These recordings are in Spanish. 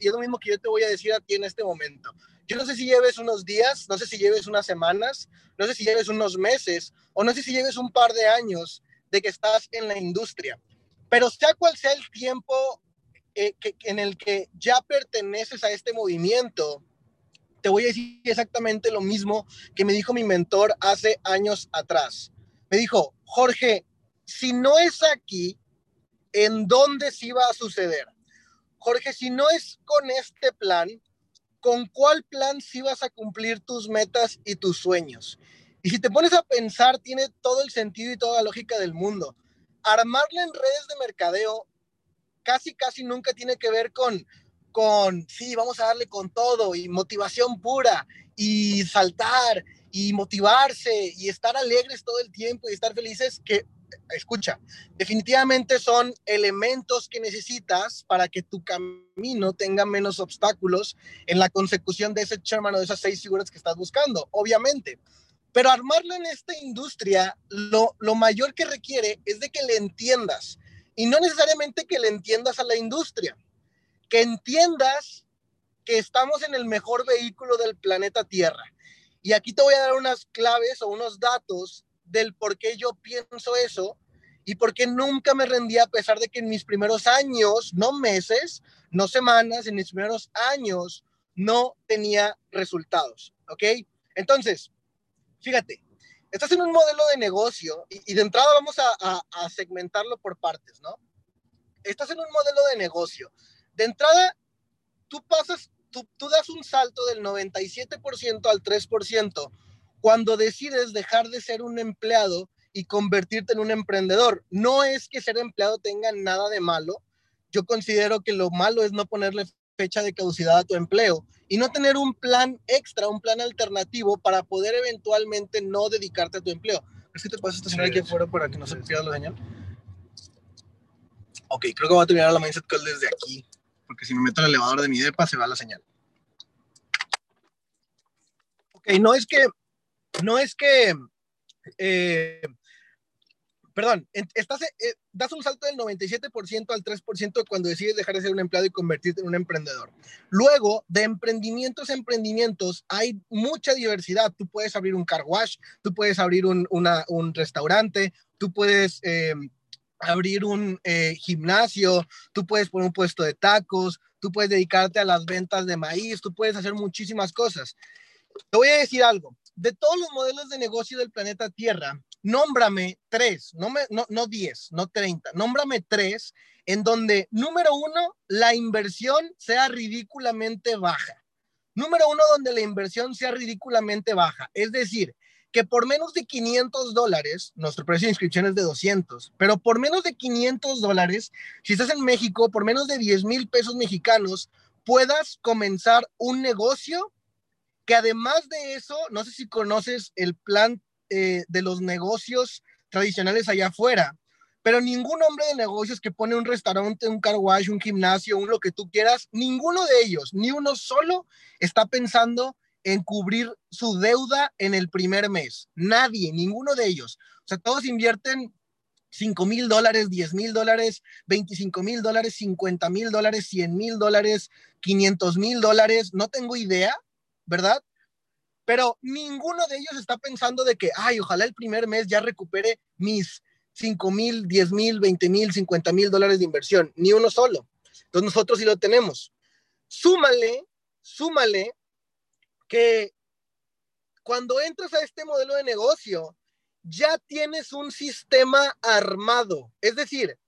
y es lo mismo que yo te voy a decir a ti en este momento. Yo no sé si lleves unos días, no sé si lleves unas semanas, no sé si lleves unos meses o no sé si lleves un par de años de que estás en la industria, pero sea cual sea el tiempo eh, en el que ya perteneces a este movimiento, te voy a decir exactamente lo mismo que me dijo mi mentor hace años atrás. Me dijo, Jorge, si no es aquí, ¿en dónde sí va a suceder? Jorge, si no es con este plan, ¿con cuál plan sí vas a cumplir tus metas y tus sueños? Y si te pones a pensar, tiene todo el sentido y toda la lógica del mundo. Armarle en redes de mercadeo casi, casi nunca tiene que ver con, con, sí, vamos a darle con todo y motivación pura y saltar y motivarse y estar alegres todo el tiempo y estar felices, que, escucha, definitivamente son elementos que necesitas para que tu camino tenga menos obstáculos en la consecución de ese chairman o de esas seis figuras que estás buscando, obviamente. Pero armarlo en esta industria, lo, lo mayor que requiere es de que le entiendas y no necesariamente que le entiendas a la industria, que entiendas que estamos en el mejor vehículo del planeta Tierra. Y aquí te voy a dar unas claves o unos datos del por qué yo pienso eso y por qué nunca me rendí a pesar de que en mis primeros años, no meses, no semanas, en mis primeros años no tenía resultados. ¿Ok? Entonces, fíjate, estás en un modelo de negocio y, de entrada vamos a, segmentarlo por partes, ¿no? Estás en un modelo de negocio. De entrada, tú pasas, tú, tú das un salto del 97% al 3% cuando decides dejar de ser un empleado y convertirte en un emprendedor. No es que ser empleado tenga nada de malo. Yo considero que lo malo es no ponerle fecha de caducidad a tu empleo y no tener un plan extra, un plan alternativo para poder eventualmente no dedicarte a tu empleo. ¿Es que te puedes estacionar aquí afuera para que no se pierda la señal? Ok, creo que voy a terminar la Mindset Call desde aquí, porque si me meto en el elevador de mi depa se va la señal. Ok, no es que, no es que eh, perdón, estás, eh, das un salto del 97% al 3% cuando decides dejar de ser un empleado y convertirte en un emprendedor. Luego, de emprendimientos a emprendimientos, hay mucha diversidad. Tú puedes abrir un car wash, tú puedes abrir un, restaurante, tú puedes... Eh, abrir un eh, gimnasio, tú puedes poner un puesto de tacos, tú puedes dedicarte a las ventas de maíz, tú puedes hacer muchísimas cosas. Te voy a decir algo, de todos los modelos de negocio del planeta Tierra, nómbrame tres, no, me, no, no diez, no treinta, nómbrame tres en donde, número uno, la inversión sea ridículamente baja. Número uno, donde la inversión sea ridículamente baja. Es decir, que por menos de 500 dólares, nuestro precio de inscripción es de 200, pero por menos de 500 dólares, si estás en México, por menos de 10 mil pesos mexicanos, puedas comenzar un negocio que además de eso, no sé si conoces el plan eh, de los negocios tradicionales allá afuera, pero ningún hombre de negocios que pone un restaurante, un car wash, un gimnasio, un lo que tú quieras, ninguno de ellos, ni uno solo, está pensando en cubrir su deuda en el primer mes. Nadie, ninguno de ellos. O sea, todos invierten 5 mil dólares, 10 mil dólares, 25 mil dólares, 50 mil dólares, 100 mil dólares, 500 mil dólares, no tengo idea, ¿verdad? pero ninguno de ellos está pensando de que, ay, ojalá el primer mes ya recupere mis 5 mil, 10 mil, 20 mil, 50 mil dólares de inversión, ni uno solo. Entonces nosotros sí lo tenemos. Súmale, súmale que cuando entras a este modelo de negocio, ya tienes un sistema armado. Es decir,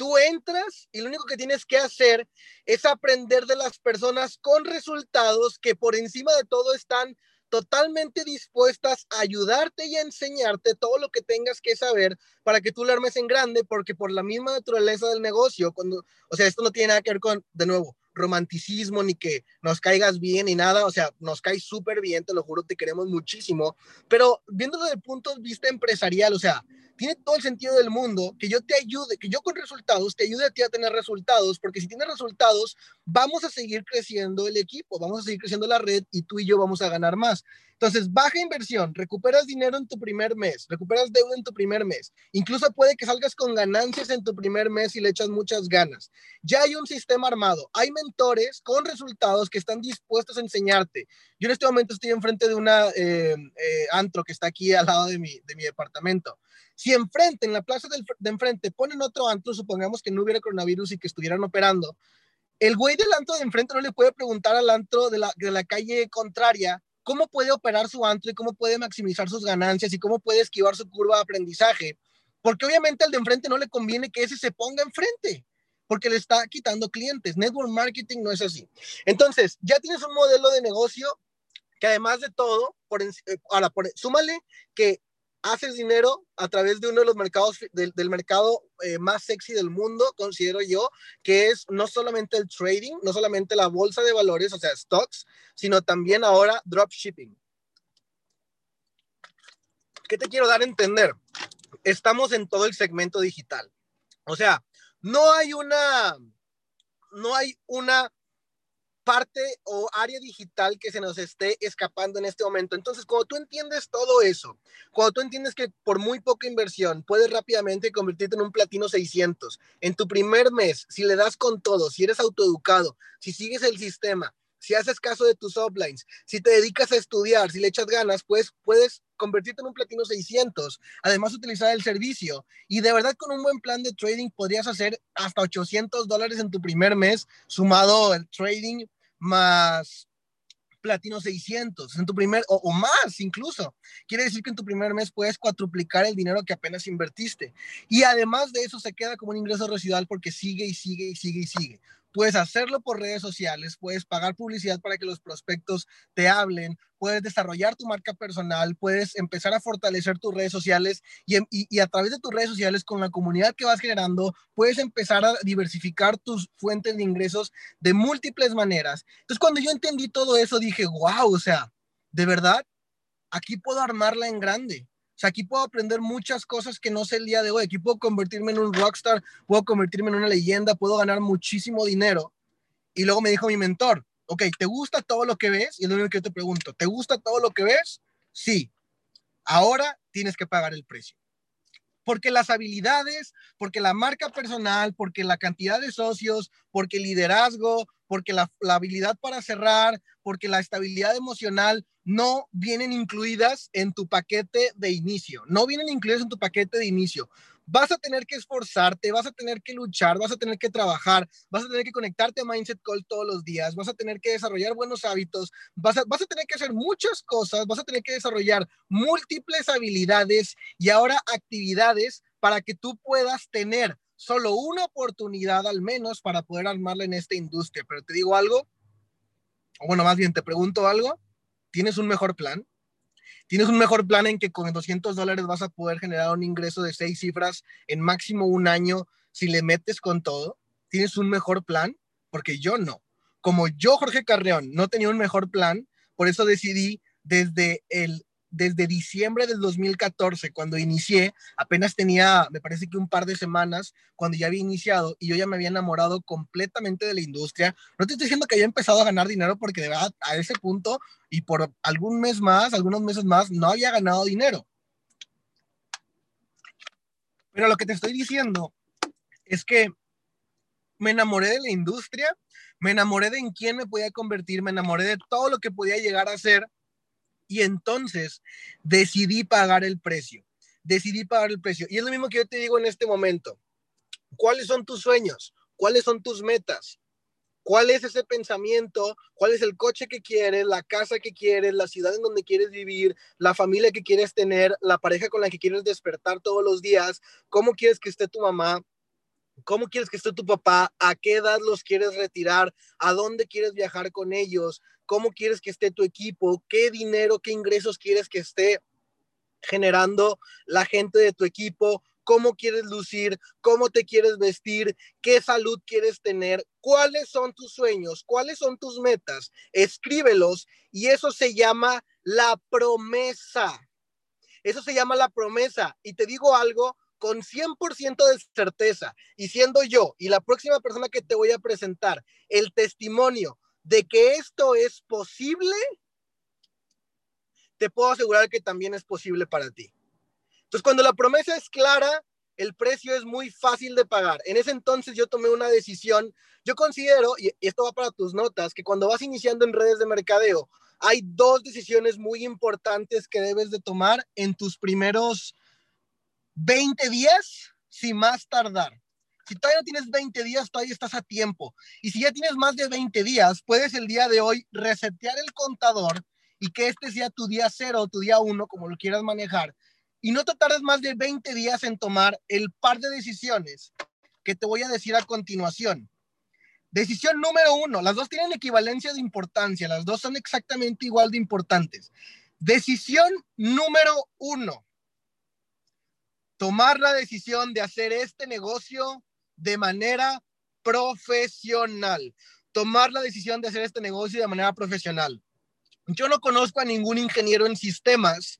tú entras y lo único que tienes que hacer es aprender de las personas con resultados que por encima de todo están totalmente dispuestas a ayudarte y a enseñarte todo lo que tengas que saber para que tú lo armes en grande, porque por la misma naturaleza del negocio, cuando, o sea, esto no tiene nada que ver con, de nuevo, romanticismo, ni que nos caigas bien, ni nada, o sea, nos caes súper bien, te lo juro, te queremos muchísimo, pero viéndolo desde el punto de vista empresarial, o sea, tiene todo el sentido del mundo que yo te ayude, que yo con resultados te ayude a ti a tener resultados, porque si tienes resultados, vamos a seguir creciendo el equipo, vamos a seguir creciendo la red y tú y yo vamos a ganar más. Entonces, baja inversión, recuperas dinero en tu primer mes, recuperas deuda en tu primer mes. Incluso puede que salgas con ganancias en tu primer mes y le echas muchas ganas. Ya hay un sistema armado, hay mentores con resultados que están dispuestos a enseñarte. Yo en este momento estoy enfrente de una eh, eh, antro que está aquí al lado de mi, de mi departamento. Si enfrente, en la plaza de enfrente, ponen otro antro, supongamos que no hubiera coronavirus y que estuvieran operando, el güey del antro de enfrente no le puede preguntar al antro de la, de la calle contraria cómo puede operar su antro y cómo puede maximizar sus ganancias y cómo puede esquivar su curva de aprendizaje. Porque obviamente al de enfrente no le conviene que ese se ponga enfrente, porque le está quitando clientes. Network marketing no es así. Entonces, ya tienes un modelo de negocio que además de todo, por, eh, ahora, súmale que haces dinero a través de uno de los mercados del, mercado eh, más sexy del mundo, considero yo, que es no solamente el trading, no solamente la bolsa de valores, o sea, stocks, sino también ahora dropshipping. ¿Qué te quiero dar a entender? Estamos en todo el segmento digital. O sea, no hay una, no hay una parte o área digital que se nos esté escapando en este momento. Entonces, cuando tú entiendes todo eso, cuando tú entiendes que por muy poca inversión puedes rápidamente convertirte en un platino 600 en tu primer mes, si le das con todo, si eres autoeducado, si sigues el sistema, si haces caso de tus uplines, si te dedicas a estudiar, si le echas ganas, pues puedes convertirte en un platino 600, además utilizar el servicio y de verdad con un buen plan de trading podrías hacer hasta 800 dólares en tu primer mes sumado el trading más platino 600 en tu primer o, más incluso. Quiere decir que en tu primer mes puedes cuatruplicar el dinero que apenas invertiste. Y además de eso se queda como un ingreso residual porque sigue y sigue y sigue y sigue. Puedes hacerlo por redes sociales, puedes pagar publicidad para que los prospectos te hablen, puedes desarrollar tu marca personal, puedes empezar a fortalecer tus redes sociales y, y, a través de tus redes sociales con la comunidad que vas generando, puedes empezar a diversificar tus fuentes de ingresos de múltiples maneras. Entonces, cuando yo entendí todo eso, dije, wow, o sea, de verdad, aquí puedo armarla en grande sea, aquí puedo aprender muchas cosas que no sé el día de hoy. Aquí puedo convertirme en un rockstar, puedo convertirme en una leyenda, puedo ganar muchísimo dinero. Y luego me dijo mi mentor, ok, ¿te gusta todo lo que ves? Y es lo único que yo te pregunto, ¿te gusta todo lo que ves? Sí. Ahora tienes que pagar el precio. Porque las habilidades, porque la marca personal, porque la cantidad de socios, porque el liderazgo, porque la, la habilidad para cerrar, porque la estabilidad emocional no vienen incluidas en tu paquete de inicio, no vienen incluidas en tu paquete de inicio. Vas a tener que esforzarte, vas a tener que luchar, vas a tener que trabajar, vas a tener que conectarte a Mindset Call todos los días, vas a tener que desarrollar buenos hábitos, vas a, vas a tener que hacer muchas cosas, vas a tener que desarrollar múltiples habilidades y ahora actividades para que tú puedas tener solo una oportunidad al menos para poder armarla en esta industria. Pero te digo algo, o bueno, más bien te pregunto algo, ¿Tienes un mejor plan? ¿Tienes un mejor plan en que con 200 dólares vas a poder generar un ingreso de seis cifras en máximo un año si le metes con todo? ¿Tienes un mejor plan? Porque yo no. Como yo, Jorge Carreón, no tenía un mejor plan, por eso decidí desde el desde diciembre del 2014, cuando inicié, apenas tenía, me parece que un par de semanas, cuando ya había iniciado y yo ya me había enamorado completamente de la industria. No te estoy diciendo que haya empezado a ganar dinero porque de verdad a ese punto y por algún mes más, algunos meses más, no había ganado dinero. Pero lo que te estoy diciendo es que me enamoré de la industria, me enamoré de en quién me podía convertir, me enamoré de todo lo que podía llegar a ser y entonces decidí pagar el precio. Decidí pagar el precio. Y es lo mismo que yo te digo en este momento. ¿Cuáles son tus sueños? ¿Cuáles son tus metas? ¿Cuál es ese pensamiento? ¿Cuál es el coche que quieres, la casa que quieres, la ciudad en donde quieres vivir, la familia que quieres tener, la pareja con la que quieres despertar todos los días? ¿Cómo quieres que esté tu mamá? ¿Cómo quieres que esté tu papá? ¿A qué edad los quieres retirar? ¿A dónde quieres viajar con ellos? ¿Cómo quieres que esté tu equipo? ¿Qué dinero, qué ingresos quieres que esté generando la gente de tu equipo? ¿Cómo quieres lucir? ¿Cómo te quieres vestir? ¿Qué salud quieres tener? ¿Cuáles son tus sueños? ¿Cuáles son tus metas? Escríbelos y eso se llama la promesa. Eso se llama la promesa. Y te digo algo con 100% de certeza, y siendo yo y la próxima persona que te voy a presentar el testimonio de que esto es posible, te puedo asegurar que también es posible para ti. Entonces, cuando la promesa es clara, el precio es muy fácil de pagar. En ese entonces yo tomé una decisión. Yo considero, y esto va para tus notas, que cuando vas iniciando en redes de mercadeo, hay dos decisiones muy importantes que debes de tomar en tus primeros 20 días, sin más tardar. Si todavía no tienes 20 días, todavía estás a tiempo. Y si ya tienes más de 20 días, puedes el día de hoy resetear el contador y que este sea tu día cero tu día uno, como lo quieras manejar. Y no te tardes más de 20 días en tomar el par de decisiones que te voy a decir a continuación. Decisión número uno, las dos tienen equivalencia de importancia, las dos son exactamente igual de importantes. Decisión número uno, tomar la decisión de hacer este negocio de manera profesional. Tomar la decisión de hacer este negocio de manera profesional. Yo no conozco a ningún ingeniero en sistemas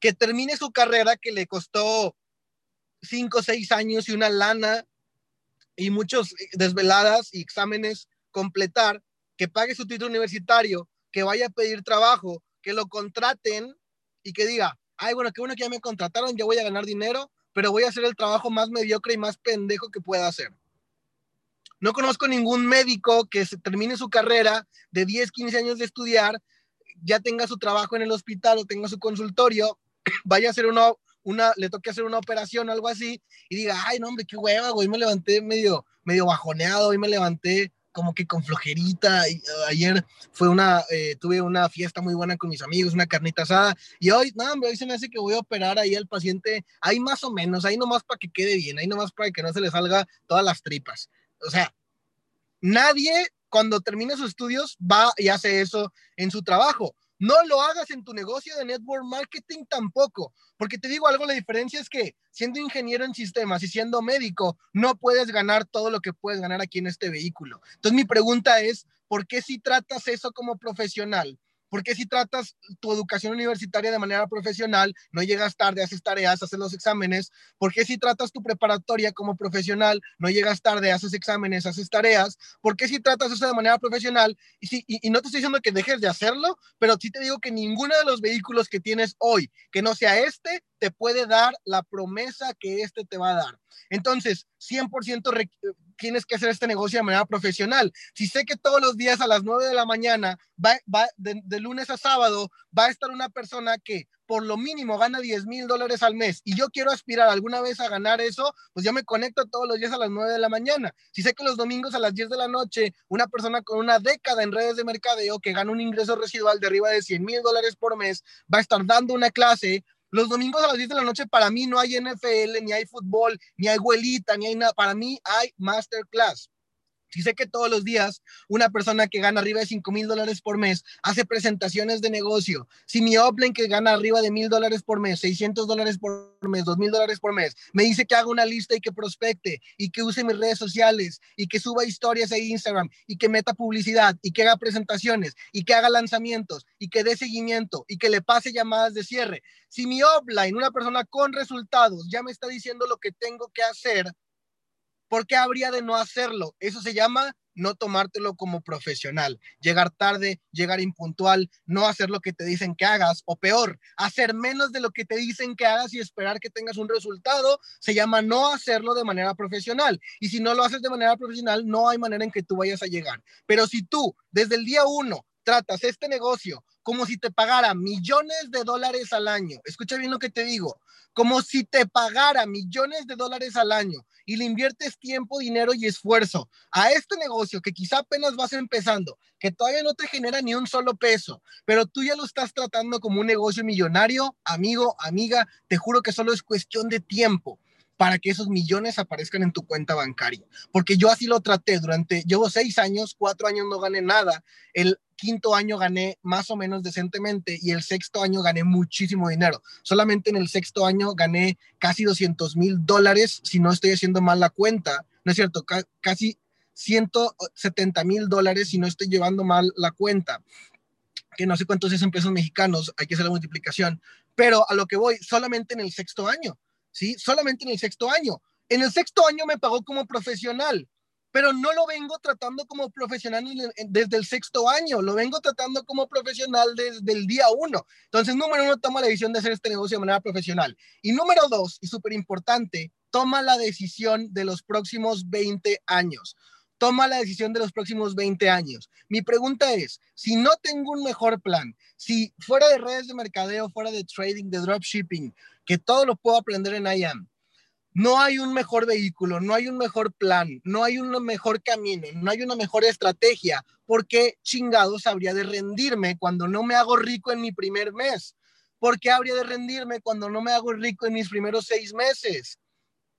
que termine su carrera que le costó cinco o seis años y una lana y muchos desveladas y exámenes completar, que pague su título universitario, que vaya a pedir trabajo, que lo contraten y que diga, ay, bueno, qué bueno que ya me contrataron, ya voy a ganar dinero, pero voy a hacer el trabajo más mediocre y más pendejo que pueda hacer. No conozco ningún médico que se termine su carrera de 10, 15 años de estudiar, ya tenga su trabajo en el hospital o tenga su consultorio, vaya a hacer una, una, le toque hacer una operación o algo así y diga, ay, no, hombre, qué hueva, güey, me levanté medio, medio bajoneado, y me levanté como que con flojerita. Uh, ayer fue una, eh, tuve una fiesta muy buena con mis amigos, una carnita asada. Y hoy, no, hombre, hoy se me hace que voy a operar ahí al paciente, ahí más o menos, ahí nomás para que quede bien, ahí nomás para que no se le salga todas las tripas. O sea, nadie cuando termina sus estudios va y hace eso en su trabajo. No lo hagas en tu negocio de network marketing tampoco, porque te digo algo, la diferencia es que siendo ingeniero en sistemas y siendo médico, no puedes ganar todo lo que puedes ganar aquí en este vehículo. Entonces mi pregunta es, ¿por qué si tratas eso como profesional? Porque si tratas tu educación universitaria de manera profesional, no llegas tarde, haces tareas, haces los exámenes? Porque si tratas tu preparatoria como profesional, no llegas tarde, haces exámenes, haces tareas? Porque si tratas eso de manera profesional? Y, y no te estoy diciendo que dejes de hacerlo, pero sí te digo que ninguno de los vehículos que tienes hoy, que no sea este, te puede dar la promesa que este te va a dar. Entonces, 100% tienes que hacer este negocio de manera profesional. Si sé que todos los días a las 9 de la mañana, va, va de, de, lunes a sábado, va a estar una persona que por lo mínimo gana 10 mil dólares al mes y yo quiero aspirar alguna vez a ganar eso, pues yo me conecto todos los días a las 9 de la mañana. Si sé que los domingos a las 10 de la noche, una persona con una década en redes de mercadeo que gana un ingreso residual de arriba de 100 mil dólares por mes, va a estar dando una clase los domingos a las 10 de la noche para mí no hay NFL, ni hay fútbol, ni hay abuelita, ni hay nada. Para mí hay masterclass. Si sé que todos los días una persona que gana arriba de 5 mil dólares por mes hace presentaciones de negocio, si mi upline que gana arriba de mil dólares por mes, 600 dólares por mes, 2 mil dólares por mes, me dice que haga una lista y que prospecte y que use mis redes sociales y que suba historias a Instagram y que meta publicidad y que haga presentaciones y que haga lanzamientos y que dé seguimiento y que le pase llamadas de cierre. Si mi upline, una persona con resultados, ya me está diciendo lo que tengo que hacer, ¿Por qué habría de no hacerlo? Eso se llama no tomártelo como profesional, llegar tarde, llegar impuntual, no hacer lo que te dicen que hagas, o peor, hacer menos de lo que te dicen que hagas y esperar que tengas un resultado, se llama no hacerlo de manera profesional. Y si no lo haces de manera profesional, no hay manera en que tú vayas a llegar. Pero si tú, desde el día uno, tratas este negocio como si te pagara millones de dólares al año, escucha bien lo que te digo, como si te pagara millones de dólares al año y le inviertes tiempo, dinero y esfuerzo a este negocio que quizá apenas vas empezando, que todavía no te genera ni un solo peso, pero tú ya lo estás tratando como un negocio millonario, amigo, amiga, te juro que solo es cuestión de tiempo para que esos millones aparezcan en tu cuenta bancaria. Porque yo así lo traté durante, llevo seis años, cuatro años no gané nada. El quinto año gané más o menos decentemente y el sexto año gané muchísimo dinero. Solamente en el sexto año gané casi 200 mil dólares, si no estoy haciendo mal la cuenta. No es cierto, ca casi 170 mil dólares si no estoy llevando mal la cuenta que no sé cuántos es en pesos mexicanos, hay que hacer la multiplicación, pero a lo que voy, solamente en el sexto año, ¿sí? Solamente en el sexto año. En el sexto año me pagó como profesional, pero no lo vengo tratando como profesional desde el sexto año, lo vengo tratando como profesional desde el día uno. Entonces, número uno, toma la decisión de hacer este negocio de manera profesional. Y número dos, y súper importante, toma la decisión de los próximos 20 años. Toma la decisión de los próximos 20 años. Mi pregunta es, si no tengo un mejor plan, si fuera de redes de mercadeo, fuera de trading, de dropshipping, que todo lo puedo aprender en IAM, no hay un mejor vehículo, no hay un mejor plan, no hay un mejor camino, no hay una mejor estrategia. ¿Por qué chingados habría de rendirme cuando no me hago rico en mi primer mes? ¿Por qué habría de rendirme cuando no me hago rico en mis primeros seis meses?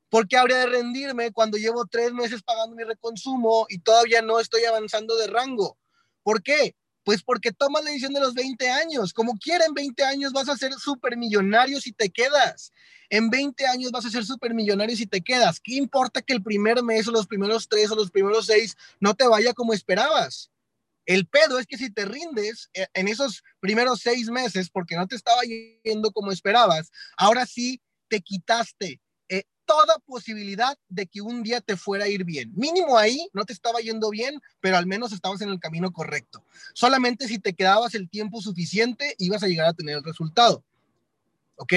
¿Por qué habría de rendirme cuando llevo tres meses pagando mi reconsumo y todavía no estoy avanzando de rango? ¿Por qué? Pues porque tomas la decisión de los 20 años. Como quiera, en 20 años vas a ser súper millonario si te quedas. En 20 años vas a ser súper millonario si te quedas. ¿Qué importa que el primer mes o los primeros tres o los primeros seis no te vaya como esperabas? El pedo es que si te rindes eh, en esos primeros seis meses porque no te estaba yendo como esperabas, ahora sí te quitaste toda posibilidad de que un día te fuera a ir bien. Mínimo ahí no te estaba yendo bien, pero al menos estabas en el camino correcto. Solamente si te quedabas el tiempo suficiente, ibas a llegar a tener el resultado. ¿Ok?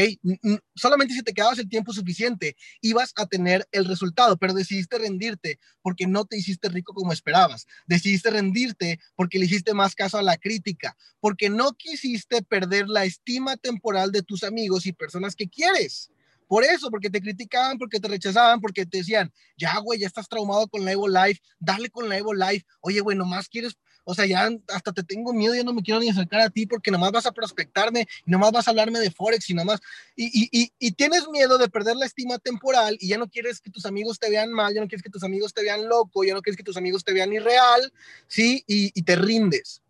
Solamente si te quedabas el tiempo suficiente, ibas a tener el resultado, pero decidiste rendirte porque no te hiciste rico como esperabas. Decidiste rendirte porque le hiciste más caso a la crítica, porque no quisiste perder la estima temporal de tus amigos y personas que quieres. Por eso, porque te criticaban, porque te rechazaban, porque te decían, ya, güey, ya estás traumado con la Evo Life, dale con la Evo Life. Oye, güey, nomás quieres, o sea, ya hasta te tengo miedo, ya no me quiero ni acercar a ti porque nomás vas a prospectarme, y nomás vas a hablarme de Forex y nomás, y, y, y, tienes miedo de perder la estima temporal y ya no quieres que tus amigos te vean mal, ya no quieres que tus amigos te vean loco, ya no quieres que tus amigos te vean irreal, ¿sí? Y, y te rindes,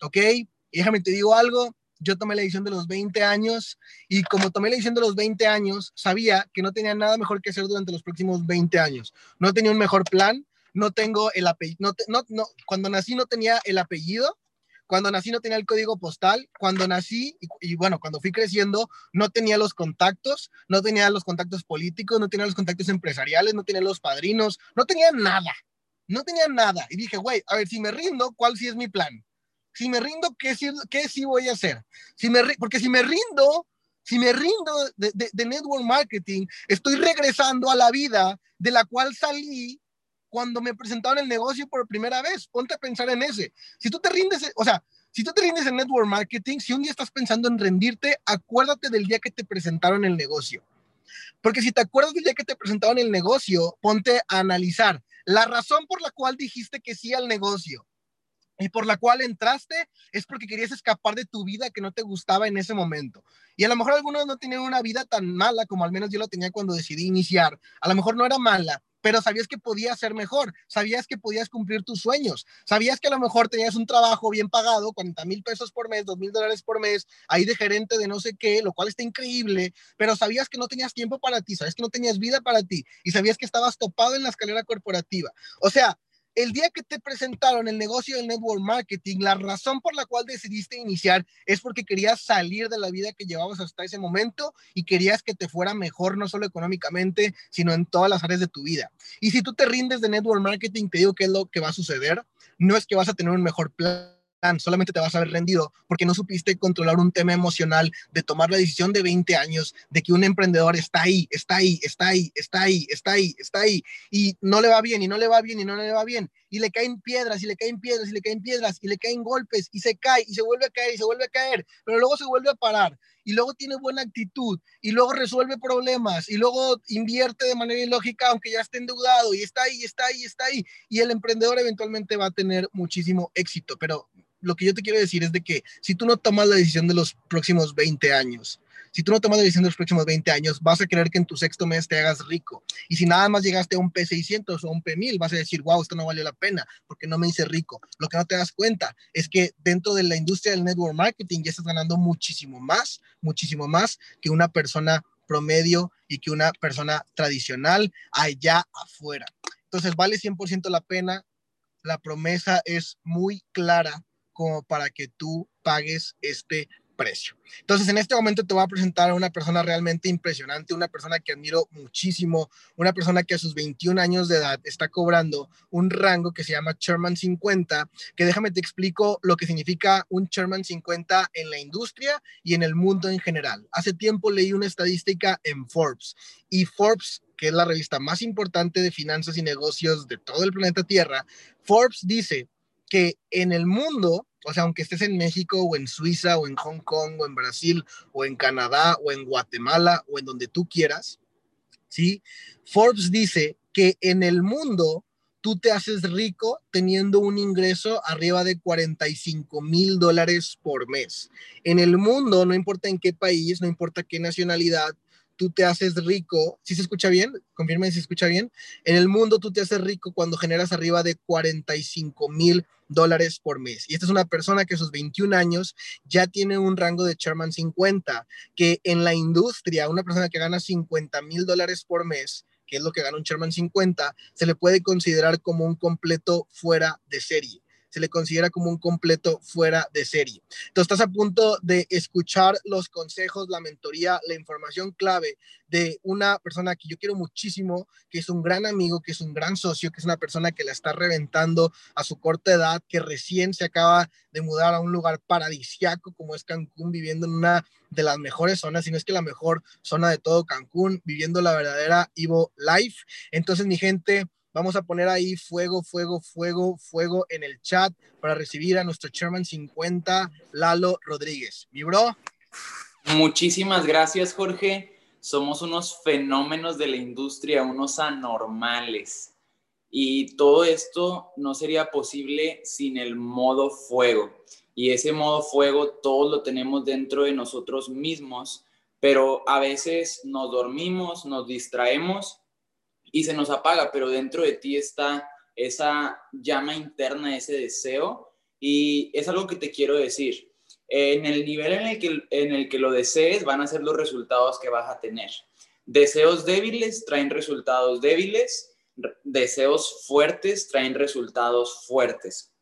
¿ok? Y déjame te digo algo, yo tomé la decisión de los 20 años y como tomé la decisión de los 20 años, sabía que no tenía nada mejor que hacer durante los próximos 20 años. No tenía un mejor plan, no tengo el apellido, no, no, cuando nací no tenía el apellido, cuando nací no tenía el código postal, cuando nací y, bueno, cuando fui creciendo no tenía los contactos, no tenía los contactos políticos, no tenía los contactos empresariales, no tenía los padrinos, no tenía nada, no tenía nada. Y dije, güey, a ver, si me rindo, ¿cuál sí es mi plan? Si me rindo, ¿qué sí, qué sí voy a hacer? Si me, porque si me rindo, si me rindo de, de, network marketing, estoy regresando a la vida de la cual salí cuando me presentaron el negocio por primera vez. Ponte a pensar en ese. Si tú te rindes, o sea, si tú te rindes en network marketing, si un día estás pensando en rendirte, acuérdate del día que te presentaron el negocio. Porque si te acuerdas del día que te presentaron el negocio, ponte a analizar la razón por la cual dijiste que sí al negocio y por la cual entraste es porque querías escapar de tu vida que no te gustaba en ese momento. Y a lo mejor algunos no tenían una vida tan mala como al menos yo la tenía cuando decidí iniciar. A lo mejor no era mala, pero sabías que podías ser mejor, sabías que podías cumplir tus sueños, sabías que a lo mejor tenías un trabajo bien pagado, 40 mil pesos por mes, 2 mil dólares por mes, ahí de gerente de no sé qué, lo cual está increíble, pero sabías que no tenías tiempo para ti, sabías que no tenías vida para ti y sabías que estabas topado en la escalera corporativa. O sea, el día que te presentaron el negocio del network marketing, la razón por la cual decidiste iniciar es porque querías salir de la vida que llevabas hasta ese momento y querías que te fuera mejor, no solo económicamente, sino en todas las áreas de tu vida. Y si tú te rindes de network marketing, te digo qué es lo que va a suceder. No es que vas a tener un mejor plan solamente te vas a haber rendido porque no supiste controlar un tema emocional de tomar la decisión de 20 años de que un emprendedor está ahí, está ahí, está ahí, está ahí, está ahí, está ahí y no le va bien y no le va bien y no le va bien y le caen piedras y le caen piedras y le caen piedras y le caen golpes y se cae y se vuelve a caer y se vuelve a caer, pero luego se vuelve a parar y luego tiene buena actitud y luego resuelve problemas y luego invierte de manera ilógica aunque ya esté endeudado y está ahí, está ahí, está ahí y el emprendedor eventualmente va a tener muchísimo éxito, pero lo que yo te quiero decir es de que si tú no tomas la decisión de los próximos 20 años, si tú no tomas la decisión de los próximos 20 años, vas a querer que en tu sexto mes te hagas rico. Y si nada más llegaste a un P600 o un P1000, vas a decir, wow, esto no valió la pena porque no me hice rico. Lo que no te das cuenta es que dentro de la industria del network marketing ya estás ganando muchísimo más, muchísimo más que una persona promedio y que una persona tradicional allá afuera. Entonces, vale 100% la pena. La promesa es muy clara como para que tú pagues este precio. Entonces, en este momento te voy a presentar a una persona realmente impresionante, una persona que admiro muchísimo, una persona que a sus 21 años de edad está cobrando un rango que se llama Sherman 50, que déjame te explico lo que significa un Sherman 50 en la industria y en el mundo en general. Hace tiempo leí una estadística en Forbes y Forbes que es la revista más importante de finanzas y negocios de todo el planeta Tierra, Forbes dice que en el mundo o sea, aunque estés en México o en Suiza o en Hong Kong o en Brasil o en Canadá o en Guatemala o en donde tú quieras, ¿sí? Forbes dice que en el mundo tú te haces rico teniendo un ingreso arriba de 45 mil dólares por mes. En el mundo, no importa en qué país, no importa qué nacionalidad, tú te haces rico, si se escucha bien, confirme si se escucha bien, en el mundo tú te haces rico cuando generas arriba de 45 mil dólares por mes. Y esta es una persona que a sus 21 años ya tiene un rango de Chairman 50, que en la industria, una persona que gana 50 mil dólares por mes, que es lo que gana un Chairman 50, se le puede considerar como un completo fuera de serie se le considera como un completo fuera de serie. Entonces, estás a punto de escuchar los consejos, la mentoría, la información clave de una persona que yo quiero muchísimo, que es un gran amigo, que es un gran socio, que es una persona que la está reventando a su corta edad, que recién se acaba de mudar a un lugar paradisiaco como es Cancún, viviendo en una de las mejores zonas, si no es que la mejor zona de todo Cancún, viviendo la verdadera Evo Life. Entonces, mi gente, Vamos a poner ahí fuego, fuego, fuego, fuego en el chat para recibir a nuestro Chairman 50, Lalo Rodríguez. Mi bro. Muchísimas gracias, Jorge. Somos unos fenómenos de la industria, unos anormales. Y todo esto no sería posible sin el modo fuego. Y ese modo fuego todos lo tenemos dentro de nosotros mismos, pero a veces nos dormimos, nos distraemos y se nos apaga, pero dentro de ti está esa llama interna, ese deseo, y es algo que te quiero decir. En el nivel en el que, en el que lo desees van a ser los resultados que vas a tener. Deseos débiles traen resultados débiles, deseos fuertes traen resultados fuertes.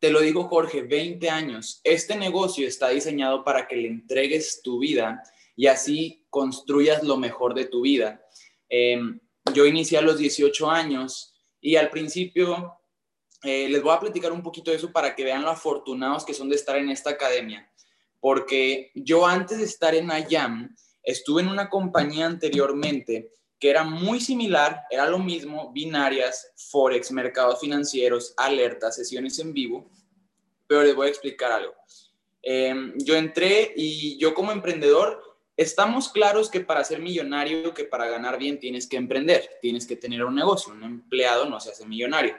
Te lo digo Jorge, 20 años. Este negocio está diseñado para que le entregues tu vida y así construyas lo mejor de tu vida. Eh, yo inicié a los 18 años y al principio eh, les voy a platicar un poquito de eso para que vean lo afortunados que son de estar en esta academia. Porque yo antes de estar en IAM, estuve en una compañía anteriormente que era muy similar, era lo mismo, binarias, forex, mercados financieros, alertas, sesiones en vivo, pero les voy a explicar algo. Eh, yo entré y yo como emprendedor Estamos claros que para ser millonario, que para ganar bien tienes que emprender, tienes que tener un negocio, un empleado no se hace millonario.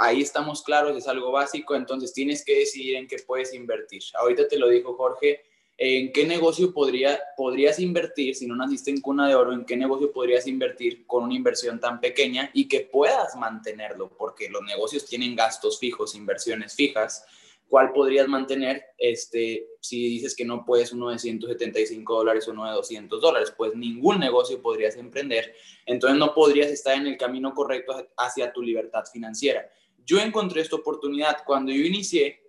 Ahí estamos claros, es algo básico, entonces tienes que decidir en qué puedes invertir. Ahorita te lo dijo Jorge, ¿en qué negocio podría, podrías invertir si no naciste en cuna de oro? ¿En qué negocio podrías invertir con una inversión tan pequeña y que puedas mantenerlo? Porque los negocios tienen gastos fijos, inversiones fijas ¿cuál podrías mantener este, si dices que no puedes uno de 175 dólares o uno de 200 dólares? Pues ningún negocio podrías emprender, entonces no podrías estar en el camino correcto hacia tu libertad financiera. Yo encontré esta oportunidad cuando yo inicié,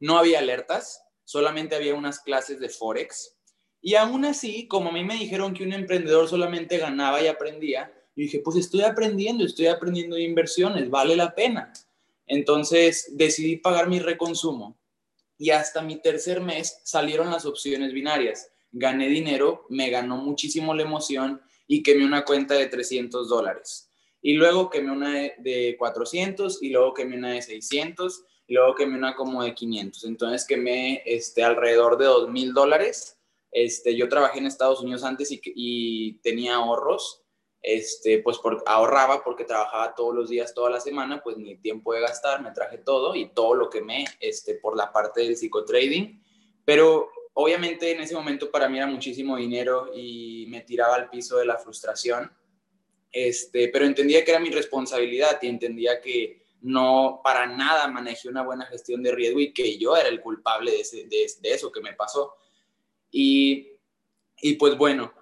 no había alertas, solamente había unas clases de Forex. Y aún así, como a mí me dijeron que un emprendedor solamente ganaba y aprendía, yo dije, pues estoy aprendiendo, estoy aprendiendo de inversiones, vale la pena. Entonces decidí pagar mi reconsumo y hasta mi tercer mes salieron las opciones binarias. Gané dinero, me ganó muchísimo la emoción y quemé una cuenta de 300 dólares. Y luego quemé una de 400 y luego quemé una de 600 y luego quemé una como de 500. Entonces quemé este, alrededor de 2,000 dólares. Este, yo trabajé en Estados Unidos antes y tenía ahorros este, pues ahorraba porque trabajaba todos los días, toda la semana, pues ni tiempo de gastar, me traje todo y todo lo que me, este, por la parte del psicotrading, pero obviamente en ese momento para mí era muchísimo dinero y me tiraba al piso de la frustración, este, pero entendía que era mi responsabilidad y entendía que no para nada manejé una buena gestión de riesgo y que yo era el culpable de, de, eso que me pasó. Y, y pues bueno,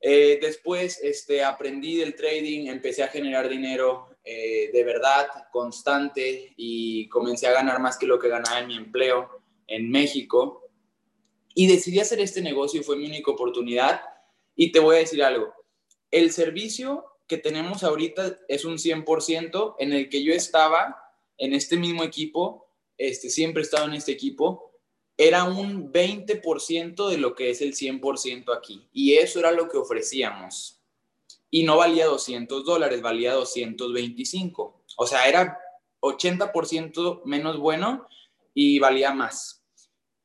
eh, después este, aprendí del trading, empecé a generar dinero eh, de verdad, constante, y comencé a ganar más que lo que ganaba en mi empleo en México. Y decidí hacer este negocio, fue mi única oportunidad. Y te voy a decir algo, el servicio que tenemos ahorita es un 100% en el que yo estaba en este mismo equipo, este, siempre he estado en este equipo, era un 20% de lo que es el 100% aquí. Y eso era lo que ofrecíamos. Y no valía 200 dólares, valía 225. O sea, era 80% menos bueno y valía más.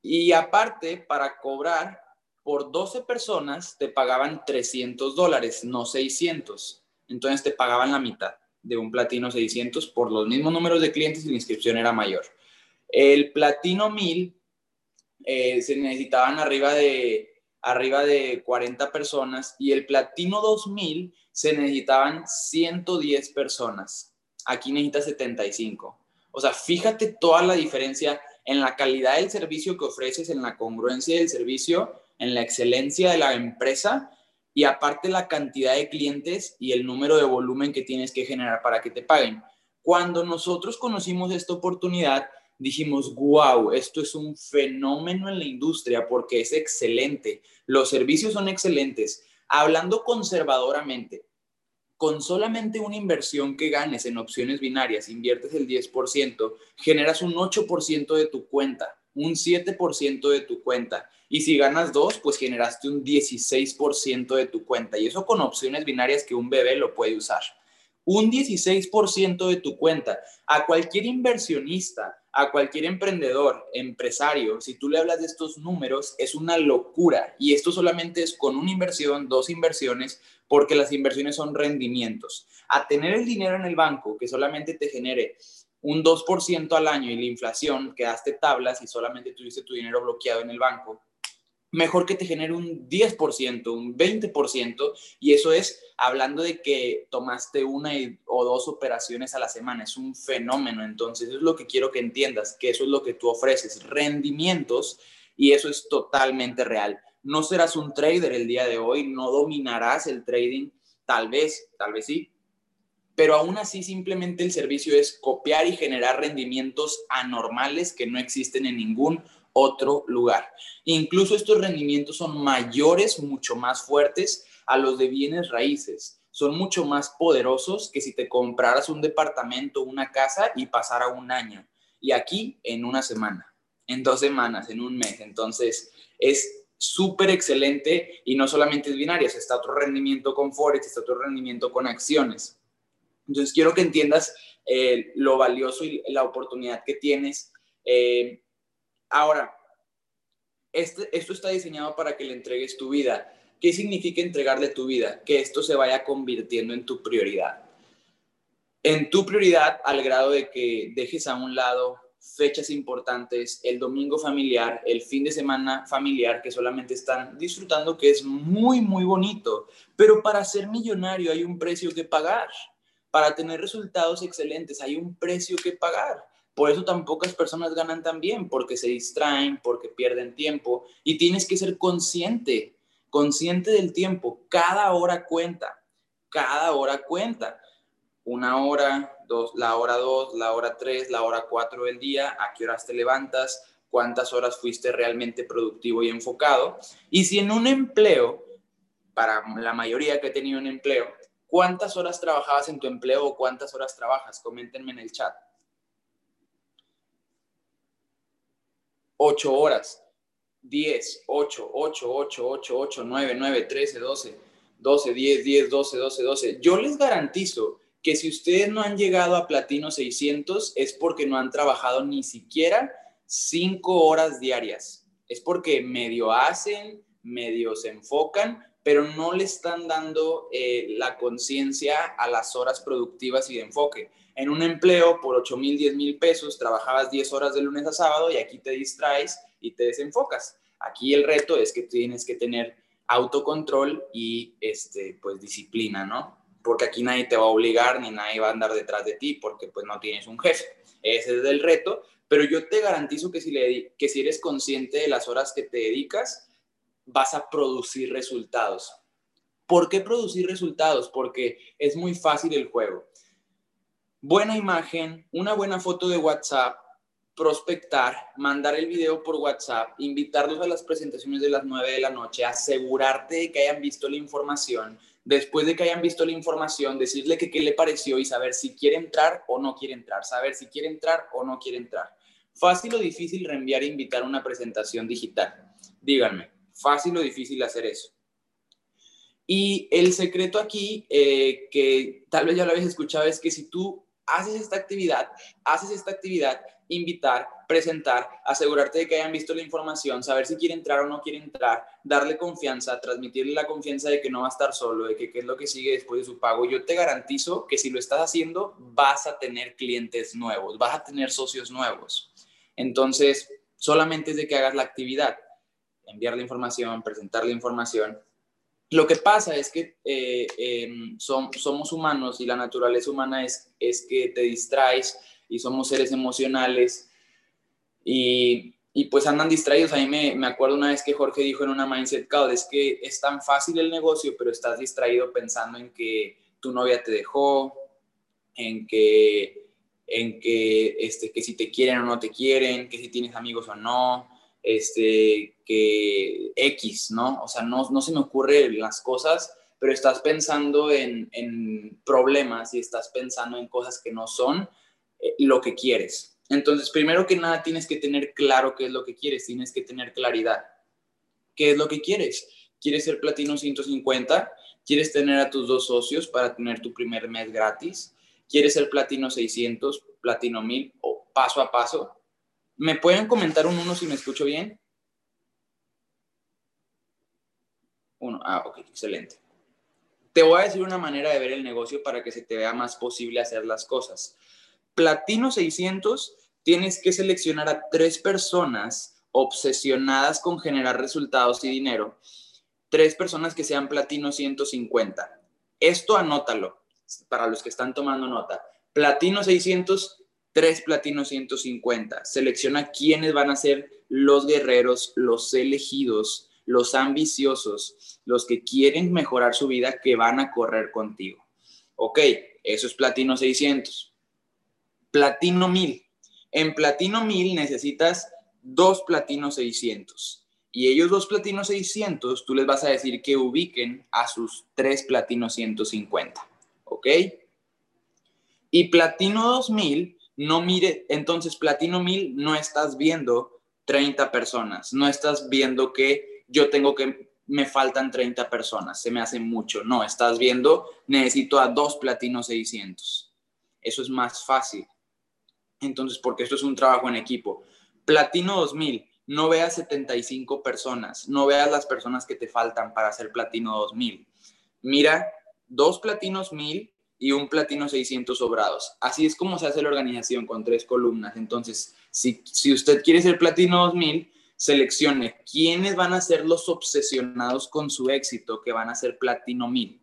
Y aparte, para cobrar por 12 personas, te pagaban 300 dólares, no 600. Entonces te pagaban la mitad de un platino 600 por los mismos números de clientes y la inscripción era mayor. El platino 1000 eh, se necesitaban arriba de, arriba de 40 personas y el platino 2000 se necesitaban 110 personas. Aquí necesita 75. O sea, fíjate toda la diferencia en la calidad del servicio que ofreces, en la congruencia del servicio, en la excelencia de la empresa y aparte la cantidad de clientes y el número de volumen que tienes que generar para que te paguen. Cuando nosotros conocimos esta oportunidad, dijimos, wow, esto es un fenómeno en la industria porque es excelente, los servicios son excelentes. Hablando conservadoramente, con solamente una inversión que ganes en opciones binarias, inviertes el 10%, generas un 8% de tu cuenta, un 7% de tu cuenta. Y si ganas dos, pues generaste un 16% de tu cuenta. Y eso con opciones binarias que un bebé lo puede usar. Un 16% de tu cuenta. A cualquier inversionista a cualquier emprendedor, empresario, si tú le hablas de estos números, es una locura. Y esto solamente es con una inversión, dos inversiones, porque las inversiones son rendimientos. A tener el dinero en el banco que solamente te genere un 2% al año y la inflación, quedaste tablas y solamente tuviste tu dinero bloqueado en el banco, mejor que te genere un 10%, un 20%, y eso es hablando de que tomaste una o dos operaciones a la semana, es un fenómeno, entonces es lo que quiero que entiendas, que eso es lo que tú ofreces, rendimientos, y eso es totalmente real. No serás un trader el día de hoy, no dominarás el trading, tal vez, tal vez sí, pero aún así simplemente el servicio es copiar y generar rendimientos anormales que no existen en ningún otro lugar. Incluso estos rendimientos son mayores, mucho más fuertes a los de bienes raíces. Son mucho más poderosos que si te compraras un departamento, una casa y pasara un año. Y aquí en una semana, en dos semanas, en un mes. Entonces es súper excelente y no solamente es binarias, está otro rendimiento con Forex, está otro rendimiento con acciones. Entonces quiero que entiendas eh, lo valioso y la oportunidad que tienes. Eh, Ahora, este, esto está diseñado para que le entregues tu vida. ¿Qué significa entregarle tu vida? Que esto se vaya convirtiendo en tu prioridad. En tu prioridad al grado de que dejes a un lado fechas importantes, el domingo familiar, el fin de semana familiar que solamente están disfrutando, que es muy, muy bonito. Pero para ser millonario hay un precio que pagar. Para tener resultados excelentes hay un precio que pagar. Por eso tan pocas personas ganan tan bien, porque se distraen, porque pierden tiempo y tienes que ser consciente, consciente del tiempo. Cada hora cuenta, cada hora cuenta. Una hora, dos, la hora dos, la hora tres, la hora cuatro del día, a qué horas te levantas, cuántas horas fuiste realmente productivo y enfocado. Y si en un empleo, para la mayoría que he tenido un empleo, ¿cuántas horas trabajabas en tu empleo o cuántas horas trabajas? Coméntenme en el chat. 8 horas, 10, 8, 8, 8, 8, 8, 9, 9, 13, 12, 12, 10, 10, 12, 12, 12. Yo les garantizo que si ustedes no han llegado a Platino 600 es porque no han trabajado ni siquiera 5 horas diarias. Es porque medio hacen, medio se enfocan, pero no le están dando eh, la conciencia a las horas productivas y de enfoque en un empleo por 8 mil, 10 mil pesos, trabajabas 10 horas de lunes a sábado y aquí te distraes y te desenfocas. Aquí el reto es que tienes que tener autocontrol y este, pues disciplina, ¿no? Porque aquí nadie te va a obligar ni nadie va a andar detrás de ti porque pues no tienes un jefe. Ese es el reto, pero yo te garantizo que si, le, que si eres consciente de las horas que te dedicas, vas a producir resultados. ¿Por qué producir resultados? Porque es muy fácil el juego buena imagen, una buena foto de WhatsApp, prospectar, mandar el video por WhatsApp, invitarlos a las presentaciones de las 9 de la noche, asegurarte de que hayan visto la información, después de que hayan visto la información, decirle que qué le pareció y saber si quiere entrar o no quiere entrar, saber si quiere entrar o no quiere entrar. Fácil o difícil reenviar e invitar una presentación digital. Díganme, fácil o difícil hacer eso. Y el secreto aquí, eh, que tal vez ya lo habéis escuchado, es que si tú haces esta actividad, haces esta actividad, invitar, presentar, asegurarte de que hayan visto la información, saber si quiere entrar o no quiere entrar, darle confianza, transmitirle la confianza de que no va a estar solo, de que qué es lo que sigue después de su pago. Yo te garantizo que si lo estás haciendo, vas a tener clientes nuevos, vas a tener socios nuevos. Entonces, solamente es de que hagas la actividad, enviar la información, presentar la información. Lo que pasa es que eh, em, somos humanos y la naturaleza humana es, que te distraes, y somos seres emocionales y, pues andan distraídos. A mí me, me, acuerdo una vez que Jorge dijo en una Mindset Cloud, es que es tan fácil el negocio, pero estás distraído pensando en que tu novia te dejó, en que, en que, este, que si te quieren o no te quieren, que si tienes amigos o no, este, que X, ¿no? O sea, no, no se me ocurren las cosas, pero estás pensando en, en problemas y estás pensando en cosas que no son eh, lo que quieres. Entonces, primero que nada, tienes que tener claro qué es lo que quieres, tienes que tener claridad. ¿Qué es lo que quieres? ¿Quieres ser platino 150? ¿Quieres tener a tus dos socios para tener tu primer mes gratis? ¿Quieres ser platino 600, platino 1000 o paso a paso? ¿Me pueden comentar un uno si me escucho bien? Uno. Ah, ok, excelente. Te voy a decir una manera de ver el negocio para que se te vea más posible hacer las cosas. Platino 600, tienes que seleccionar a tres personas obsesionadas con generar resultados y dinero, tres personas que sean platino 150. Esto anótalo para los que están tomando nota. Platino 600, tres platino 150. Selecciona quiénes van a ser los guerreros, los elegidos, los ambiciosos, los que quieren mejorar su vida, que van a correr contigo. Ok, eso es platino 600 platino 1000. En platino 1000 necesitas dos platinos 600. Y ellos dos platinos 600, tú les vas a decir que ubiquen a sus tres platinos 150. ¿Ok? Y platino 2000, no mire, entonces platino 1000 no estás viendo 30 personas, no estás viendo que yo tengo que, me faltan 30 personas, se me hace mucho. No, estás viendo, necesito a dos platinos 600. Eso es más fácil. Entonces, porque esto es un trabajo en equipo. Platino 2000, no veas 75 personas, no veas las personas que te faltan para hacer Platino 2000. Mira dos Platinos 1000 y un Platino 600 sobrados. Así es como se hace la organización con tres columnas. Entonces, si, si usted quiere ser Platino 2000, seleccione quiénes van a ser los obsesionados con su éxito que van a ser Platino 1000.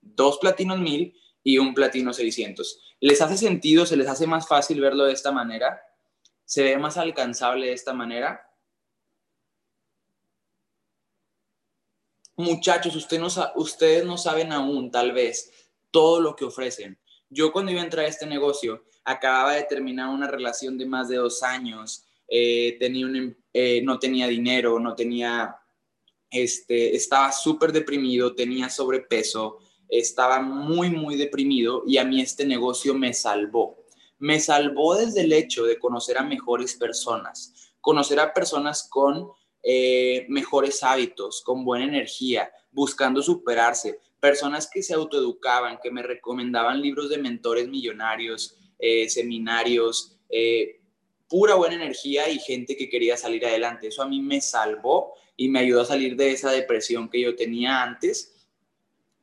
Dos Platinos 1000 y un Platino 600 ¿Les hace sentido? ¿Se les hace más fácil verlo de esta manera? ¿Se ve más alcanzable de esta manera? Muchachos, no, ustedes no saben aún, tal vez, todo lo que ofrecen. Yo cuando iba a entrar a este negocio, acababa de terminar una relación de más de dos años, eh, tenía em, eh, no tenía dinero, no tenía, este, estaba súper deprimido, tenía sobrepeso, estaba muy, muy deprimido y a mí este negocio me salvó. Me salvó desde el hecho de conocer a mejores personas, conocer a personas con eh, mejores hábitos, con buena energía, buscando superarse, personas que se autoeducaban, que me recomendaban libros de mentores millonarios, eh, seminarios, eh, pura buena energía y gente que quería salir adelante. Eso a mí me salvó y me ayudó a salir de esa depresión que yo tenía antes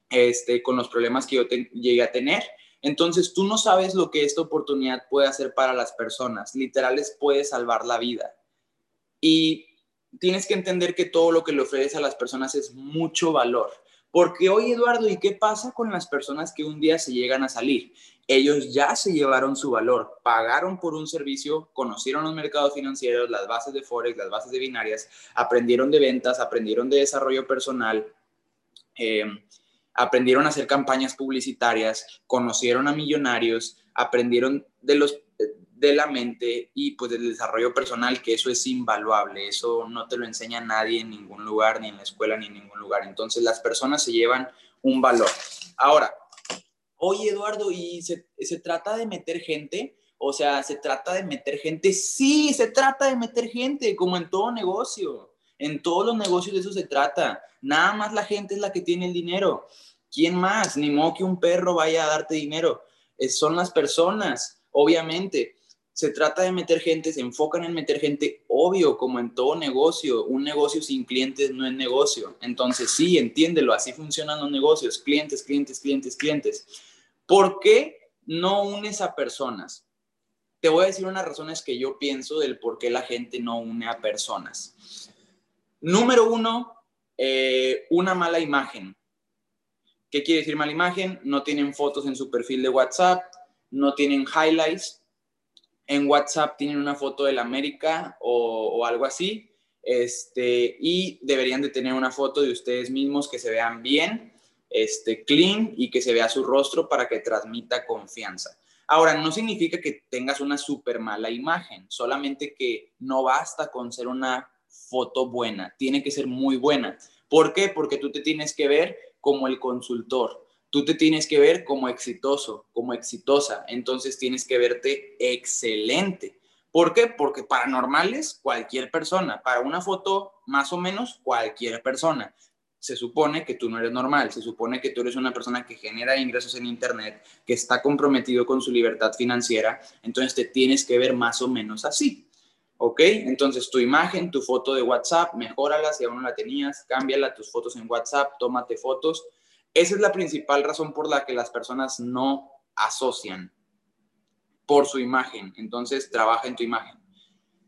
este, con los problemas que yo llegué a tener. Entonces tú no sabes lo que esta oportunidad puede hacer para las personas. Literal les puede salvar la vida. Y tienes que entender que todo lo que le ofreces a las personas es mucho valor. Porque hoy, Eduardo, ¿y qué pasa con las personas que un día se llegan a salir? Ellos ya se llevaron su valor, pagaron por un servicio, conocieron los mercados financieros, las bases de Forex, las bases de binarias, aprendieron de ventas, aprendieron de desarrollo personal. Eh, aprendieron a hacer campañas publicitarias, conocieron a millonarios, aprendieron de los de la mente y pues del desarrollo personal, que eso es invaluable, eso no te lo enseña nadie en ningún lugar, ni en la escuela, ni en ningún lugar. Entonces las personas se llevan un valor. Ahora, oye Eduardo, ¿y se, se trata de meter gente? O sea, ¿se trata de meter gente? Sí, se trata de meter gente, como en todo negocio. En todos los negocios de eso se trata. Nada más la gente es la que tiene el dinero. ¿Quién más? Ni modo que un perro vaya a darte dinero. son las personas, obviamente se trata de meter gente, se enfocan en meter gente, obvio, como en todo negocio, un negocio sin clientes no es negocio. Entonces, sí, entiéndelo, así funcionan los negocios, clientes, clientes, clientes, clientes. ¿Por qué no unes a personas? Te voy a decir unas razones que yo pienso del por qué la gente no une a personas. Número uno, eh, una mala imagen. ¿Qué quiere decir mala imagen? No tienen fotos en su perfil de WhatsApp, no tienen highlights, en WhatsApp tienen una foto del América o, algo así, este, y deberían de tener una foto de ustedes mismos que se vean bien, este, clean y que se vea su rostro para que transmita confianza. Ahora, no significa que tengas una súper mala imagen, solamente que no basta con ser una foto buena, tiene que ser muy buena. ¿Por qué? Porque tú te tienes que ver como el consultor, tú te tienes que ver como exitoso, como exitosa, entonces tienes que verte excelente. ¿Por qué? Porque para normales, cualquier persona, para una foto más o menos, cualquier persona. Se supone que tú no eres normal, se supone que tú eres una persona que genera ingresos en Internet, que está comprometido con su libertad financiera, entonces te tienes que ver más o menos así. ¿Ok? Entonces tu imagen, tu foto de WhatsApp, mejórala si aún no la tenías, cámbiala, tus fotos en WhatsApp, tómate fotos esa es la principal razón por la que las personas no asocian por su imagen. Entonces, trabaja en tu imagen.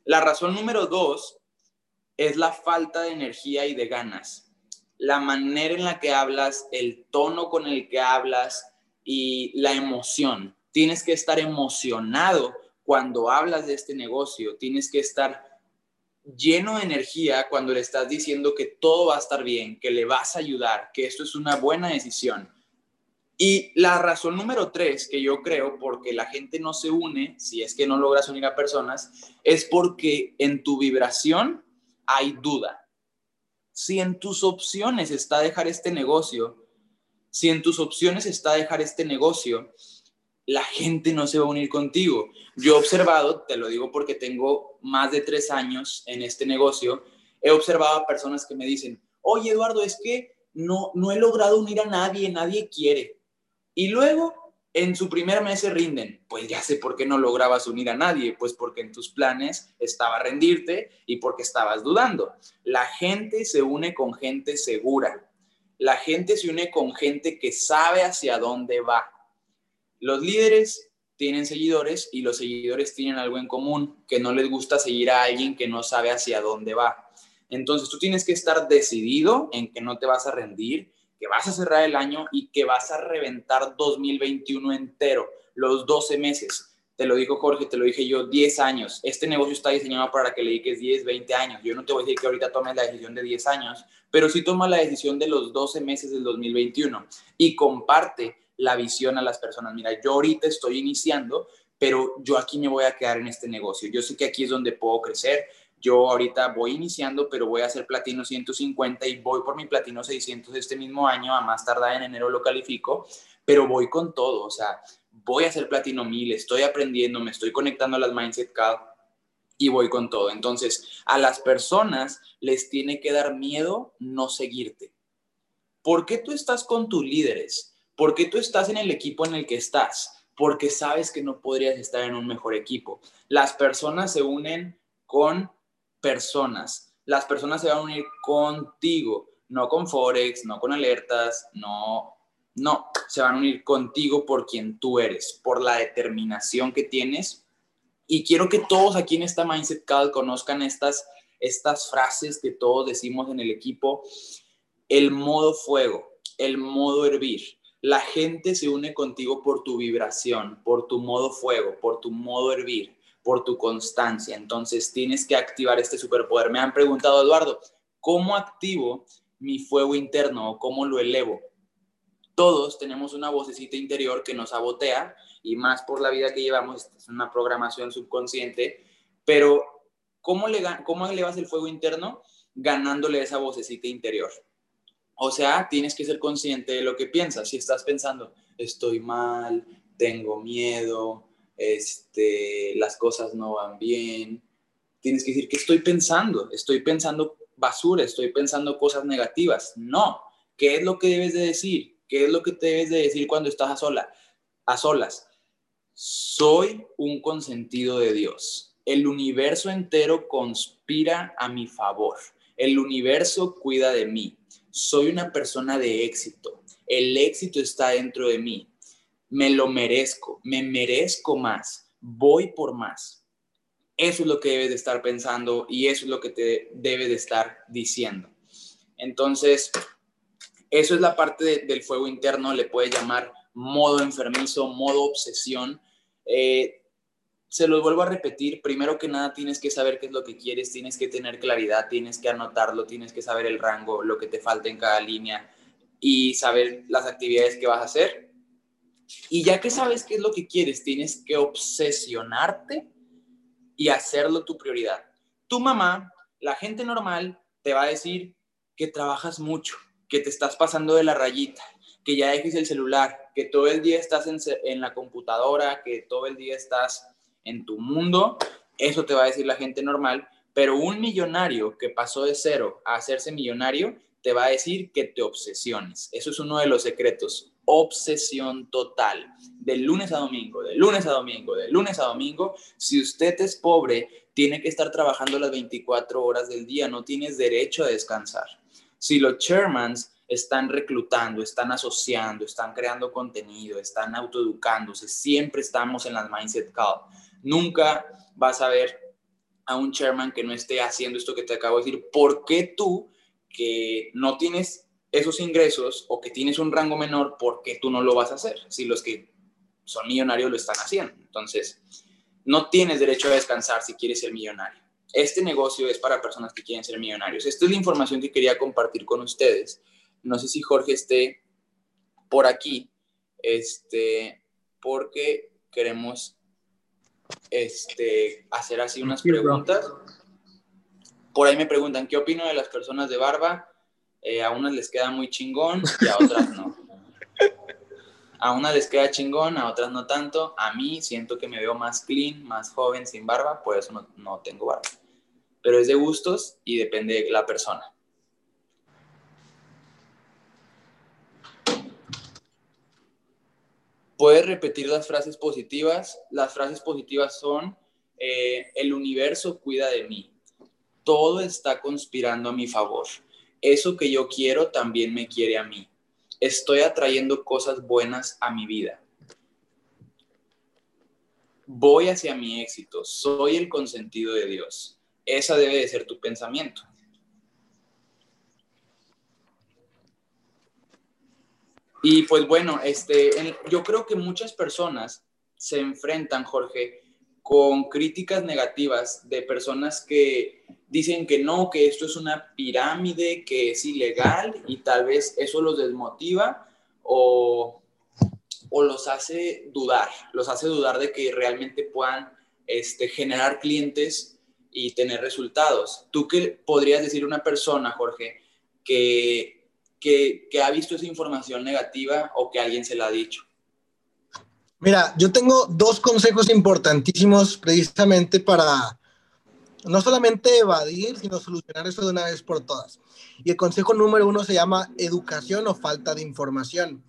La razón número dos es la falta de energía y de ganas. La manera en la que hablas, el tono con el que hablas y la emoción. Tienes que estar emocionado cuando hablas de este negocio. Tienes que estar lleno de energía cuando le estás diciendo que todo va a estar bien, que le vas a ayudar, que esto es una buena decisión. Y la razón número tres que yo creo porque la gente no se une, si es que no logras unir a personas, es porque en tu vibración hay duda. Si en tus opciones está dejar este negocio, si en tus opciones está dejar este negocio, la gente no se va a unir contigo. Yo he observado, te lo digo porque tengo más de tres años en este negocio, he observado a personas que me dicen, oye Eduardo, es que no, no he logrado unir a nadie, nadie quiere. Y luego en su primer mes se rinden. Pues ya sé por qué no lograbas unir a nadie, pues porque en tus planes estaba rendirte y porque estabas dudando. La gente se une con gente segura. La gente se une con gente que sabe hacia dónde va los líderes tienen seguidores y los seguidores tienen algo en común, que no les gusta seguir a alguien que no sabe hacia dónde va. Entonces tú tienes que estar decidido en que no te vas a rendir, que vas a cerrar el año y que vas a reventar 2021 entero, los 12 meses. Te lo dijo Jorge, te lo dije yo, 10 años. Este negocio está diseñado para que le dediques 10, 20 años. Yo no te voy a decir que ahorita tomes la decisión de 10 años, pero sí toma la decisión de los 12 meses del 2021 y comparte la visión a las personas. Mira, yo ahorita estoy iniciando, pero yo aquí me voy a quedar en este negocio. Yo sé que aquí es donde puedo crecer. Yo ahorita voy iniciando, pero voy a hacer platino 150 y voy por mi platino 600 este mismo año. A más tardar en enero lo califico, pero voy con todo. O sea, voy a hacer platino 1000, estoy aprendiendo, me estoy conectando a las Mindset Card y voy con todo. Entonces, a las personas les tiene que dar miedo no seguirte. ¿Por qué tú estás con tus líderes? ¿Por qué tú estás en el equipo en el que estás? Porque sabes que no podrías estar en un mejor equipo. Las personas se unen con personas. Las personas se van a unir contigo, no con Forex, no con alertas, no, no, se van a unir contigo por quien tú eres, por la determinación que tienes. Y quiero que todos aquí en esta Mindset Call conozcan estas, estas frases que todos decimos en el equipo. El modo fuego, el modo hervir, la gente se une contigo por tu vibración, por tu modo fuego, por tu modo hervir, por tu constancia. Entonces tienes que activar este superpoder. Me han preguntado, Eduardo, ¿cómo activo mi fuego interno o cómo lo elevo? Todos tenemos una vocecita interior que nos sabotea y más por la vida que llevamos, es una programación subconsciente, pero ¿cómo, le, ¿cómo elevas el fuego interno? Ganándole esa vocecita interior. O sea, tienes que ser consciente de lo que piensas. Si estás pensando, estoy mal, tengo miedo, este, las cosas no van bien, tienes que decir, ¿qué estoy pensando? Estoy pensando basura, estoy pensando cosas negativas. No, ¿qué es lo que debes de decir? ¿Qué es lo que debes de decir cuando estás a, sola, a solas? Soy un consentido de Dios. El universo entero conspira a mi favor. El universo cuida de mí soy una persona de éxito, el éxito está dentro de mí, me lo merezco, me merezco más, voy por más. Eso es lo que debes de estar pensando y eso es lo que te debe de estar diciendo. Entonces, eso es la parte del fuego interno, le puedes llamar modo enfermizo, modo obsesión. Eh, se los vuelvo a repetir, primero que nada tienes que saber qué es lo que quieres, tienes que tener claridad, tienes que anotarlo, tienes que saber el rango, lo que te falta en cada línea y saber las actividades que vas a hacer. Y ya que sabes qué es lo que quieres, tienes que obsesionarte y hacerlo tu prioridad. Tu mamá, la gente normal, te va a decir que trabajas mucho, que te estás pasando de la rayita, que ya dejes el celular, que todo el día estás en, en la computadora, que todo el día estás en tu mundo, eso te va a decir la gente normal, pero un millonario que pasó de cero a hacerse millonario, te va a decir que te obsesiones. Eso es uno de los secretos. Obsesión total. De lunes a domingo, de lunes a domingo, de lunes a domingo. Si usted es pobre, tiene que estar trabajando las 24 horas del día. No tienes derecho a descansar. Si los chairmans están reclutando, están asociando, están creando contenido, están autoeducándose, siempre estamos en las mindset call Nunca vas a ver a un chairman que no esté haciendo esto que te acabo de decir. ¿Por qué tú, que no tienes esos ingresos o que tienes un rango menor, por qué tú no lo vas a hacer? Si los que son millonarios lo están haciendo. Entonces, no tienes derecho a descansar si quieres ser millonario. Este negocio es para personas que quieren ser millonarios. Esta es la información que quería compartir con ustedes. No sé si Jorge esté por aquí, este, porque queremos este, hacer así unas preguntas. Por ahí me preguntan, ¿qué opino de las personas de barba? Eh, a unas les queda muy chingón y a otras no. A unas les queda chingón, a otras no tanto. A mí siento que me veo más clean, más joven, sin barba, por eso no, no tengo barba. Pero es de gustos y depende de la persona. Puedes repetir las frases positivas. Las frases positivas son, eh, el universo cuida de mí. Todo está conspirando a mi favor. Eso que yo quiero también me quiere a mí. Estoy atrayendo cosas buenas a mi vida. Voy hacia mi éxito. Soy el consentido de Dios. Esa debe de ser tu pensamiento. Y pues bueno, este, yo creo que muchas personas se enfrentan, Jorge, con críticas negativas de personas que dicen que no, que esto es una pirámide, que es ilegal y tal vez eso los desmotiva o, o los hace dudar, los hace dudar de que realmente puedan este, generar clientes y tener resultados. ¿Tú qué podrías decir a una persona, Jorge, que que, ha visto esa información negativa o que alguien se la ha dicho? Mira, yo tengo dos consejos importantísimos precisamente para no solamente evadir, sino solucionar eso de una vez por todas. Y el consejo número uno se llama educación o falta de información.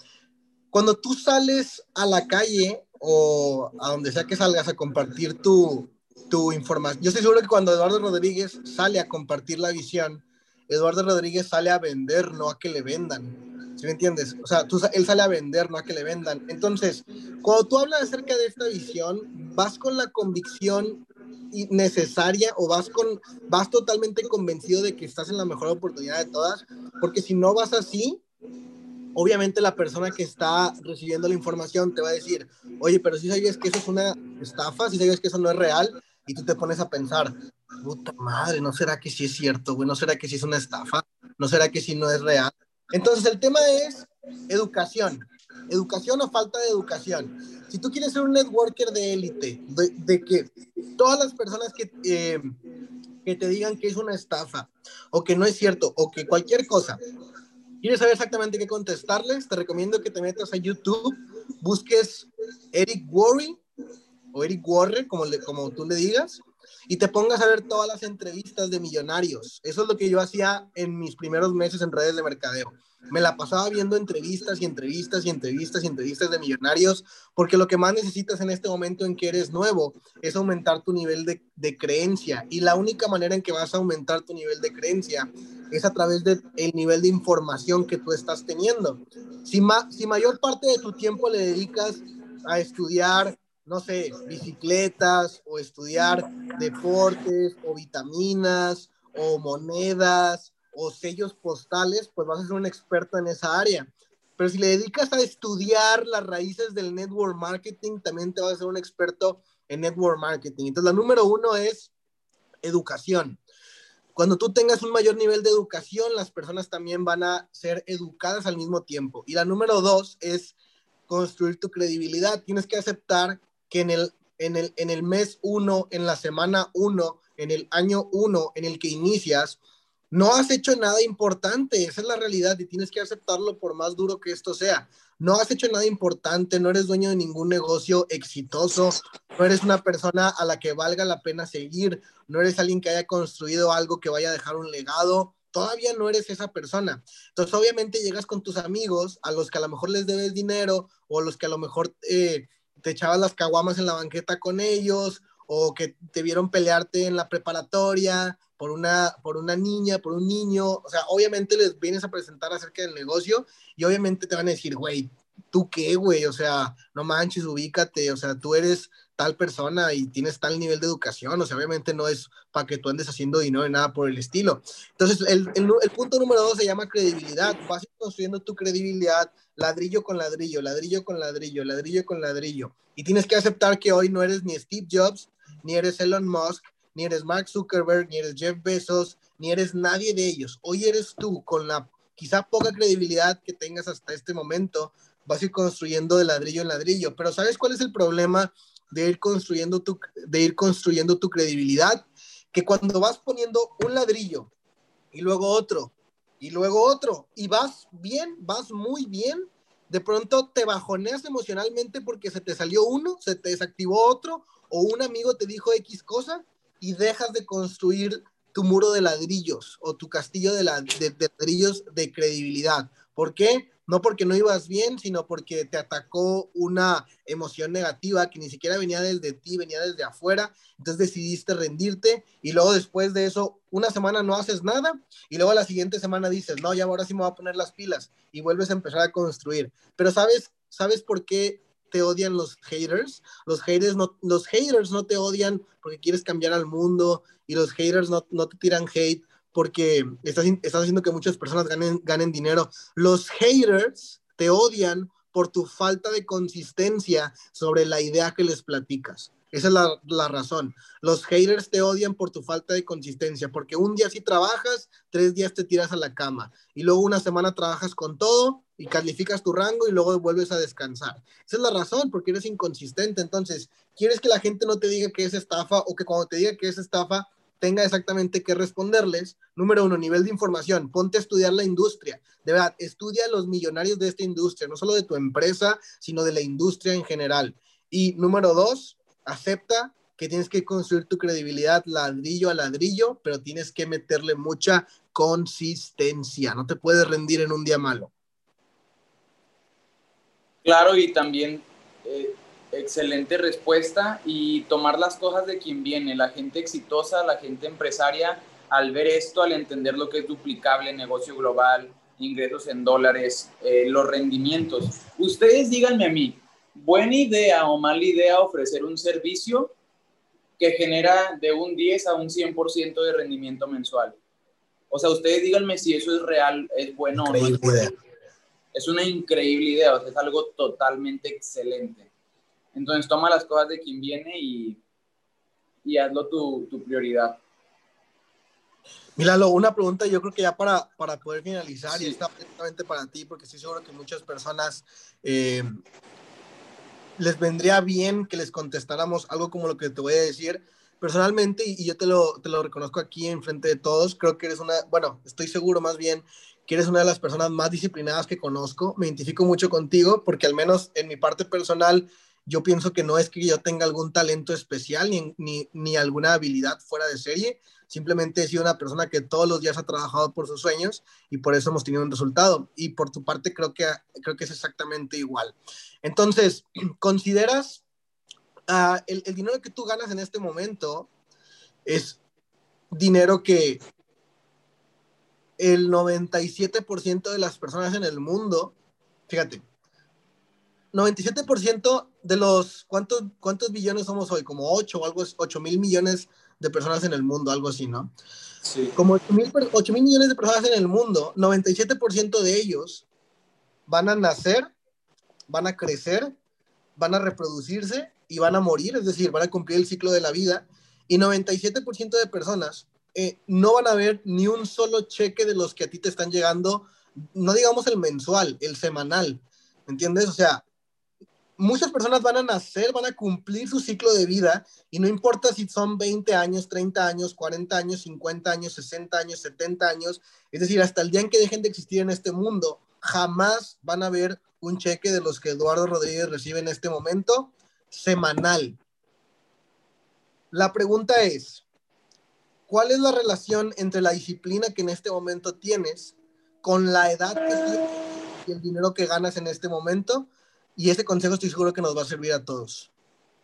Cuando tú sales a la calle o a donde sea que salgas a compartir tu, tu información, yo estoy seguro que cuando Eduardo Rodríguez sale a compartir la visión, Eduardo Rodríguez sale a vender, no a que le vendan. ¿Sí me entiendes? O sea, tú, él sale a vender, no a que le vendan. Entonces, cuando tú hablas acerca de esta visión, vas con la convicción necesaria o vas con vas totalmente convencido de que estás en la mejor oportunidad de todas, porque si no vas así, obviamente la persona que está recibiendo la información te va a decir, oye, pero si sabes que eso es una estafa, si sabes que eso no es real, y tú te pones a pensar, puta madre, ¿no será que sí es cierto, güey? ¿No será que sí es una estafa? ¿No será que sí no es real? Entonces el tema es educación. Educación o falta de educación. si tú quieres ser un networker de élite, de, que todas las personas que, eh, que te digan que es una estafa o que no es cierto o que cualquier cosa, quieres saber exactamente qué contestarles, te recomiendo que te metas a YouTube, busques Eric Worry o Eric Warren, como, le, como tú le digas, y te pongas a ver todas las entrevistas de millonarios. Eso es lo que yo hacía en mis primeros meses en redes de mercadeo. Me la pasaba viendo entrevistas y entrevistas y entrevistas y entrevistas de millonarios, porque lo que más necesitas en este momento en que eres nuevo es aumentar tu nivel de, de creencia. Y la única manera en que vas a aumentar tu nivel de creencia es a través del el nivel de información que tú estás teniendo. Si, ma, si mayor parte de tu tiempo le dedicas a estudiar no sé, bicicletas o estudiar deportes o vitaminas o monedas o sellos postales, pues vas a ser un experto en esa área. Pero si le dedicas a estudiar las raíces del network marketing, también te vas a ser un experto en network marketing. Entonces, la número uno es educación. Cuando tú tengas un mayor nivel de educación, las personas también van a ser educadas al mismo tiempo. Y la número dos es construir tu credibilidad. Tienes que aceptar que en el, en el, en el mes uno, en la semana uno, en el año uno en el que inicias, no has hecho nada importante, esa es la realidad y tienes que aceptarlo por más duro que esto sea. No has hecho nada importante, no eres dueño de ningún negocio exitoso, no eres una persona a la que valga la pena seguir, no eres alguien que haya construido algo que vaya a dejar un legado, todavía no eres esa persona. Entonces, obviamente llegas con tus amigos, a los que a lo mejor les debes dinero o a los que a lo mejor eh, te echabas las caguamas en la banqueta con ellos o que te vieron pelearte en la preparatoria por una, por una niña, por un niño. O sea, obviamente les vienes a presentar acerca del negocio y obviamente te van a decir, güey, ¿tú qué, güey? O sea, no manches, ubícate, o sea, tú eres tal persona y tienes tal nivel de educación, o sea, obviamente no es para que tú andes haciendo dinero ni nada por el estilo. Entonces, el, el, el punto número dos se llama credibilidad. Vas construyendo tu credibilidad ladrillo con ladrillo, ladrillo con ladrillo, ladrillo con ladrillo. Y tienes que aceptar que hoy no eres ni Steve Jobs, ni eres Elon Musk, ni eres Mark Zuckerberg, ni eres Jeff Bezos, ni eres nadie de ellos. Hoy eres tú con la quizá poca credibilidad que tengas hasta este momento, vas a ir construyendo de ladrillo en ladrillo. Pero ¿sabes cuál es el problema de ir construyendo tu, de ir construyendo tu credibilidad? Que cuando vas poniendo un ladrillo y luego otro y luego otro y vas bien, vas muy bien, de pronto te bajoneas emocionalmente porque se te salió uno, se te desactivó otro o un amigo te dijo X cosa y dejas de construir tu muro de ladrillos o tu castillo de, de ladrillos de credibilidad. ¿Por qué? No porque no ibas bien, sino porque te atacó una emoción negativa que ni siquiera venía desde ti, venía desde afuera, entonces decidiste rendirte y luego después de eso, una semana no haces nada y luego la siguiente semana dices, no, ya ahora sí me voy a poner las pilas y vuelves a empezar a construir. Pero ¿sabes, sabes por qué te odian los haters? Los haters no, los haters no te odian porque quieres cambiar al mundo y los haters no, no te tiran hate porque estás, haciendo que muchas personas ganen, ganen dinero. Los haters te odian por tu falta de consistencia sobre la idea que les platicas. Esa es la, la, razón. Los haters te odian por tu falta de consistencia, porque un día sí trabajas, tres días te tiras a la cama y luego una semana trabajas con todo y calificas tu rango y luego vuelves a descansar. Esa es la razón, porque eres inconsistente. Entonces, quieres que la gente no te diga que es estafa o que cuando te diga que es estafa, tenga exactamente qué responderles. Número uno, nivel de información. Ponte a estudiar la industria. De verdad, estudia a los millonarios de esta industria, no solo de tu empresa, sino de la industria en general. Y número dos, acepta que tienes que construir tu credibilidad ladrillo a ladrillo, pero tienes que meterle mucha consistencia. No te puedes rendir en un día malo. Claro, y también eh, excelente respuesta y tomar las cosas de quien viene, la gente exitosa, la gente empresaria, al ver esto, al entender lo que es duplicable, negocio global, ingresos en dólares, eh, los rendimientos. Ustedes díganme a mí, ¿buena idea o mala idea ofrecer un servicio que genera de un 10 a un 100% de rendimiento mensual? O sea, ustedes díganme si eso es real, es bueno o no. Es una increíble idea, o sea, es algo totalmente excelente. Entonces toma las cosas de quien viene y, y hazlo tu, tu prioridad. Míralo, una pregunta yo creo que ya para, para poder finalizar y está perfectamente para ti porque estoy seguro que muchas personas eh, les vendría bien que les contestáramos algo como lo que te voy a decir. Personalmente, y yo te lo, te lo reconozco aquí en frente de todos, creo que eres una, bueno, estoy seguro más bien que eres una de las personas más disciplinadas que conozco. Me identifico mucho contigo porque al menos en mi parte personal, yo pienso que no es que yo tenga algún talento especial ni, ni, ni, alguna habilidad fuera de serie, simplemente he sido una persona que todos los días ha trabajado por sus sueños y por eso hemos tenido un resultado. Y por tu parte creo que, creo que es exactamente igual. Entonces, ¿consideras uh, el, el dinero que tú ganas en este momento es dinero que el 97% de las personas en el mundo, fíjate, 97% de los, ¿cuántos, ¿cuántos billones somos hoy? Como 8 o algo, 8 mil millones de personas en el mundo, algo así, ¿no? Sí. Como 8 mil, 8 mil millones de personas en el mundo, 97% de ellos van a nacer, van a crecer, van a reproducirse y van a morir, es decir, van a cumplir el ciclo de la vida. Y 97% de personas eh, no van a ver ni un solo cheque de los que a ti te están llegando, no digamos el mensual, el semanal, ¿me entiendes? O sea, muchas personas van a nacer, van a cumplir su ciclo de vida y no importa si son 20 años, 30 años, 40 años, 50 años, 60 años, 70 años, es decir, hasta el día en que dejen de existir en este mundo, jamás van a ver un cheque de los que Eduardo Rodríguez recibe en este momento semanal. La pregunta es, ¿cuál es la relación entre la disciplina que en este momento tienes con la edad que y el dinero que ganas en este momento? Y ese consejo estoy seguro que nos va a servir a todos.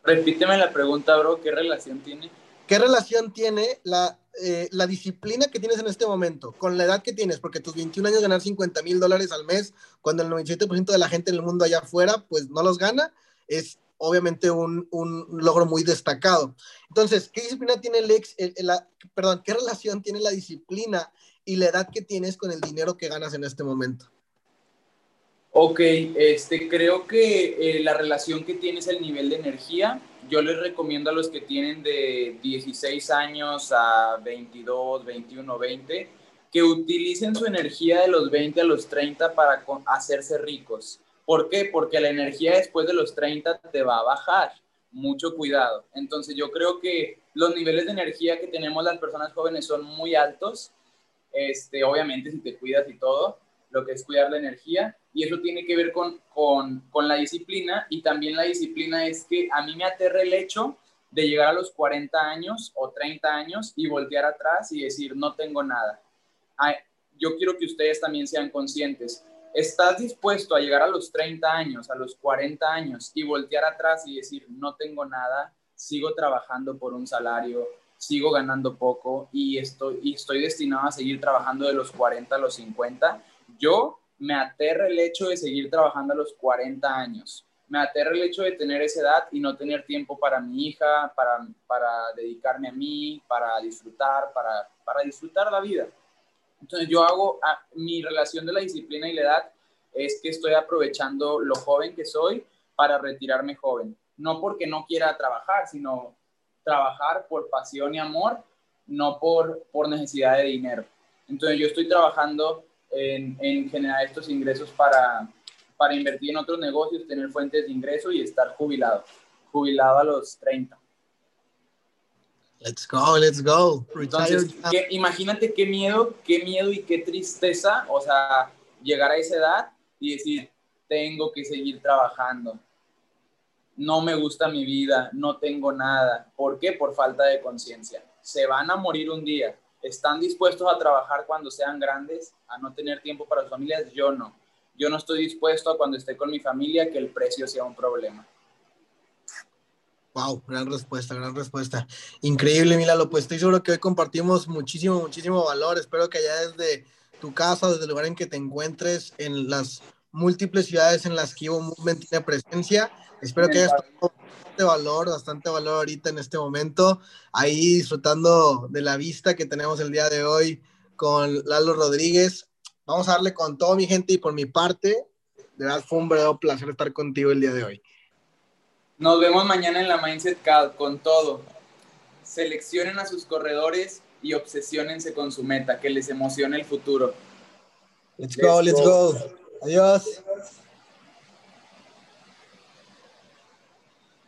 Repíteme la pregunta, bro, ¿qué relación tiene? ¿Qué relación tiene la, eh, la disciplina que tienes en este momento con la edad que tienes? Porque tus 21 años ganar 50 mil dólares al mes, cuando el 97% de la gente en el mundo allá afuera, pues no los gana, es obviamente un, un logro muy destacado. Entonces, ¿qué disciplina tiene el ex, el, el, la, perdón, qué relación tiene la disciplina y la edad que tienes con el dinero que ganas en este momento? Ok, este, creo que eh, la relación que tiene es el nivel de energía. Yo les recomiendo a los que tienen de 16 años a 22, 21, 20, que utilicen su energía de los 20 a los 30 para hacerse ricos. ¿Por qué? Porque la energía después de los 30 te va a bajar. Mucho cuidado. Entonces yo creo que los niveles de energía que tenemos las personas jóvenes son muy altos. Este, obviamente si te cuidas y todo, lo que es cuidar la energía, y eso tiene que ver con, con, con, la disciplina, y también la disciplina es que a mí me aterra el hecho de llegar a los 40 años o 30 años y voltear atrás y decir, no tengo nada. yo quiero que ustedes también sean conscientes. ¿Estás dispuesto a llegar a los 30 años, a los 40 años y voltear atrás y decir, no tengo nada, sigo trabajando por un salario, sigo ganando poco y estoy, y estoy destinado a seguir trabajando de los 40 a los 50? Yo me aterra el hecho de seguir trabajando a los 40 años. Me aterra el hecho de tener esa edad y no tener tiempo para mi hija, para, para dedicarme a mí, para disfrutar, para, para disfrutar la vida. Entonces yo hago, a, mi relación de la disciplina y la edad es que estoy aprovechando lo joven que soy para retirarme joven. No porque no quiera trabajar, sino trabajar por pasión y amor, no por, por necesidad de dinero. Entonces yo estoy trabajando en, en generar estos ingresos para, para invertir en otros negocios, tener fuentes de ingreso y estar jubilado, jubilado a los 30. Let's go, let's go. Entonces, ¿qué, imagínate qué miedo, qué miedo y qué tristeza, o sea, llegar a esa edad y decir, tengo que seguir trabajando. No me gusta mi vida, no tengo nada. ¿Por qué? Por falta de conciencia. Se van a morir un día ¿Están dispuestos a trabajar cuando sean grandes, a no tener tiempo para sus familias? Yo no. Yo no estoy dispuesto a cuando esté con mi familia que el precio sea un problema. Wow, gran respuesta, gran respuesta. Increíble, Milalo. Pues estoy seguro que hoy compartimos muchísimo, muchísimo valor. Espero que allá desde tu casa, desde el lugar en que te encuentres, en las múltiples ciudades en las que Evo Movement tiene presencia, espero que hayas valor, bastante valor ahorita en este momento, ahí disfrutando de la vista que tenemos el día de hoy con Lalo Rodríguez. Vamos a darle con todo mi gente y por mi parte, de verdad fue un verdadero placer estar contigo el día de hoy. Nos vemos mañana en la Mindset Call con todo. Seleccionen a sus corredores y obsesionense con su meta, que les emocione el futuro. Let's go, let's, go. Adiós.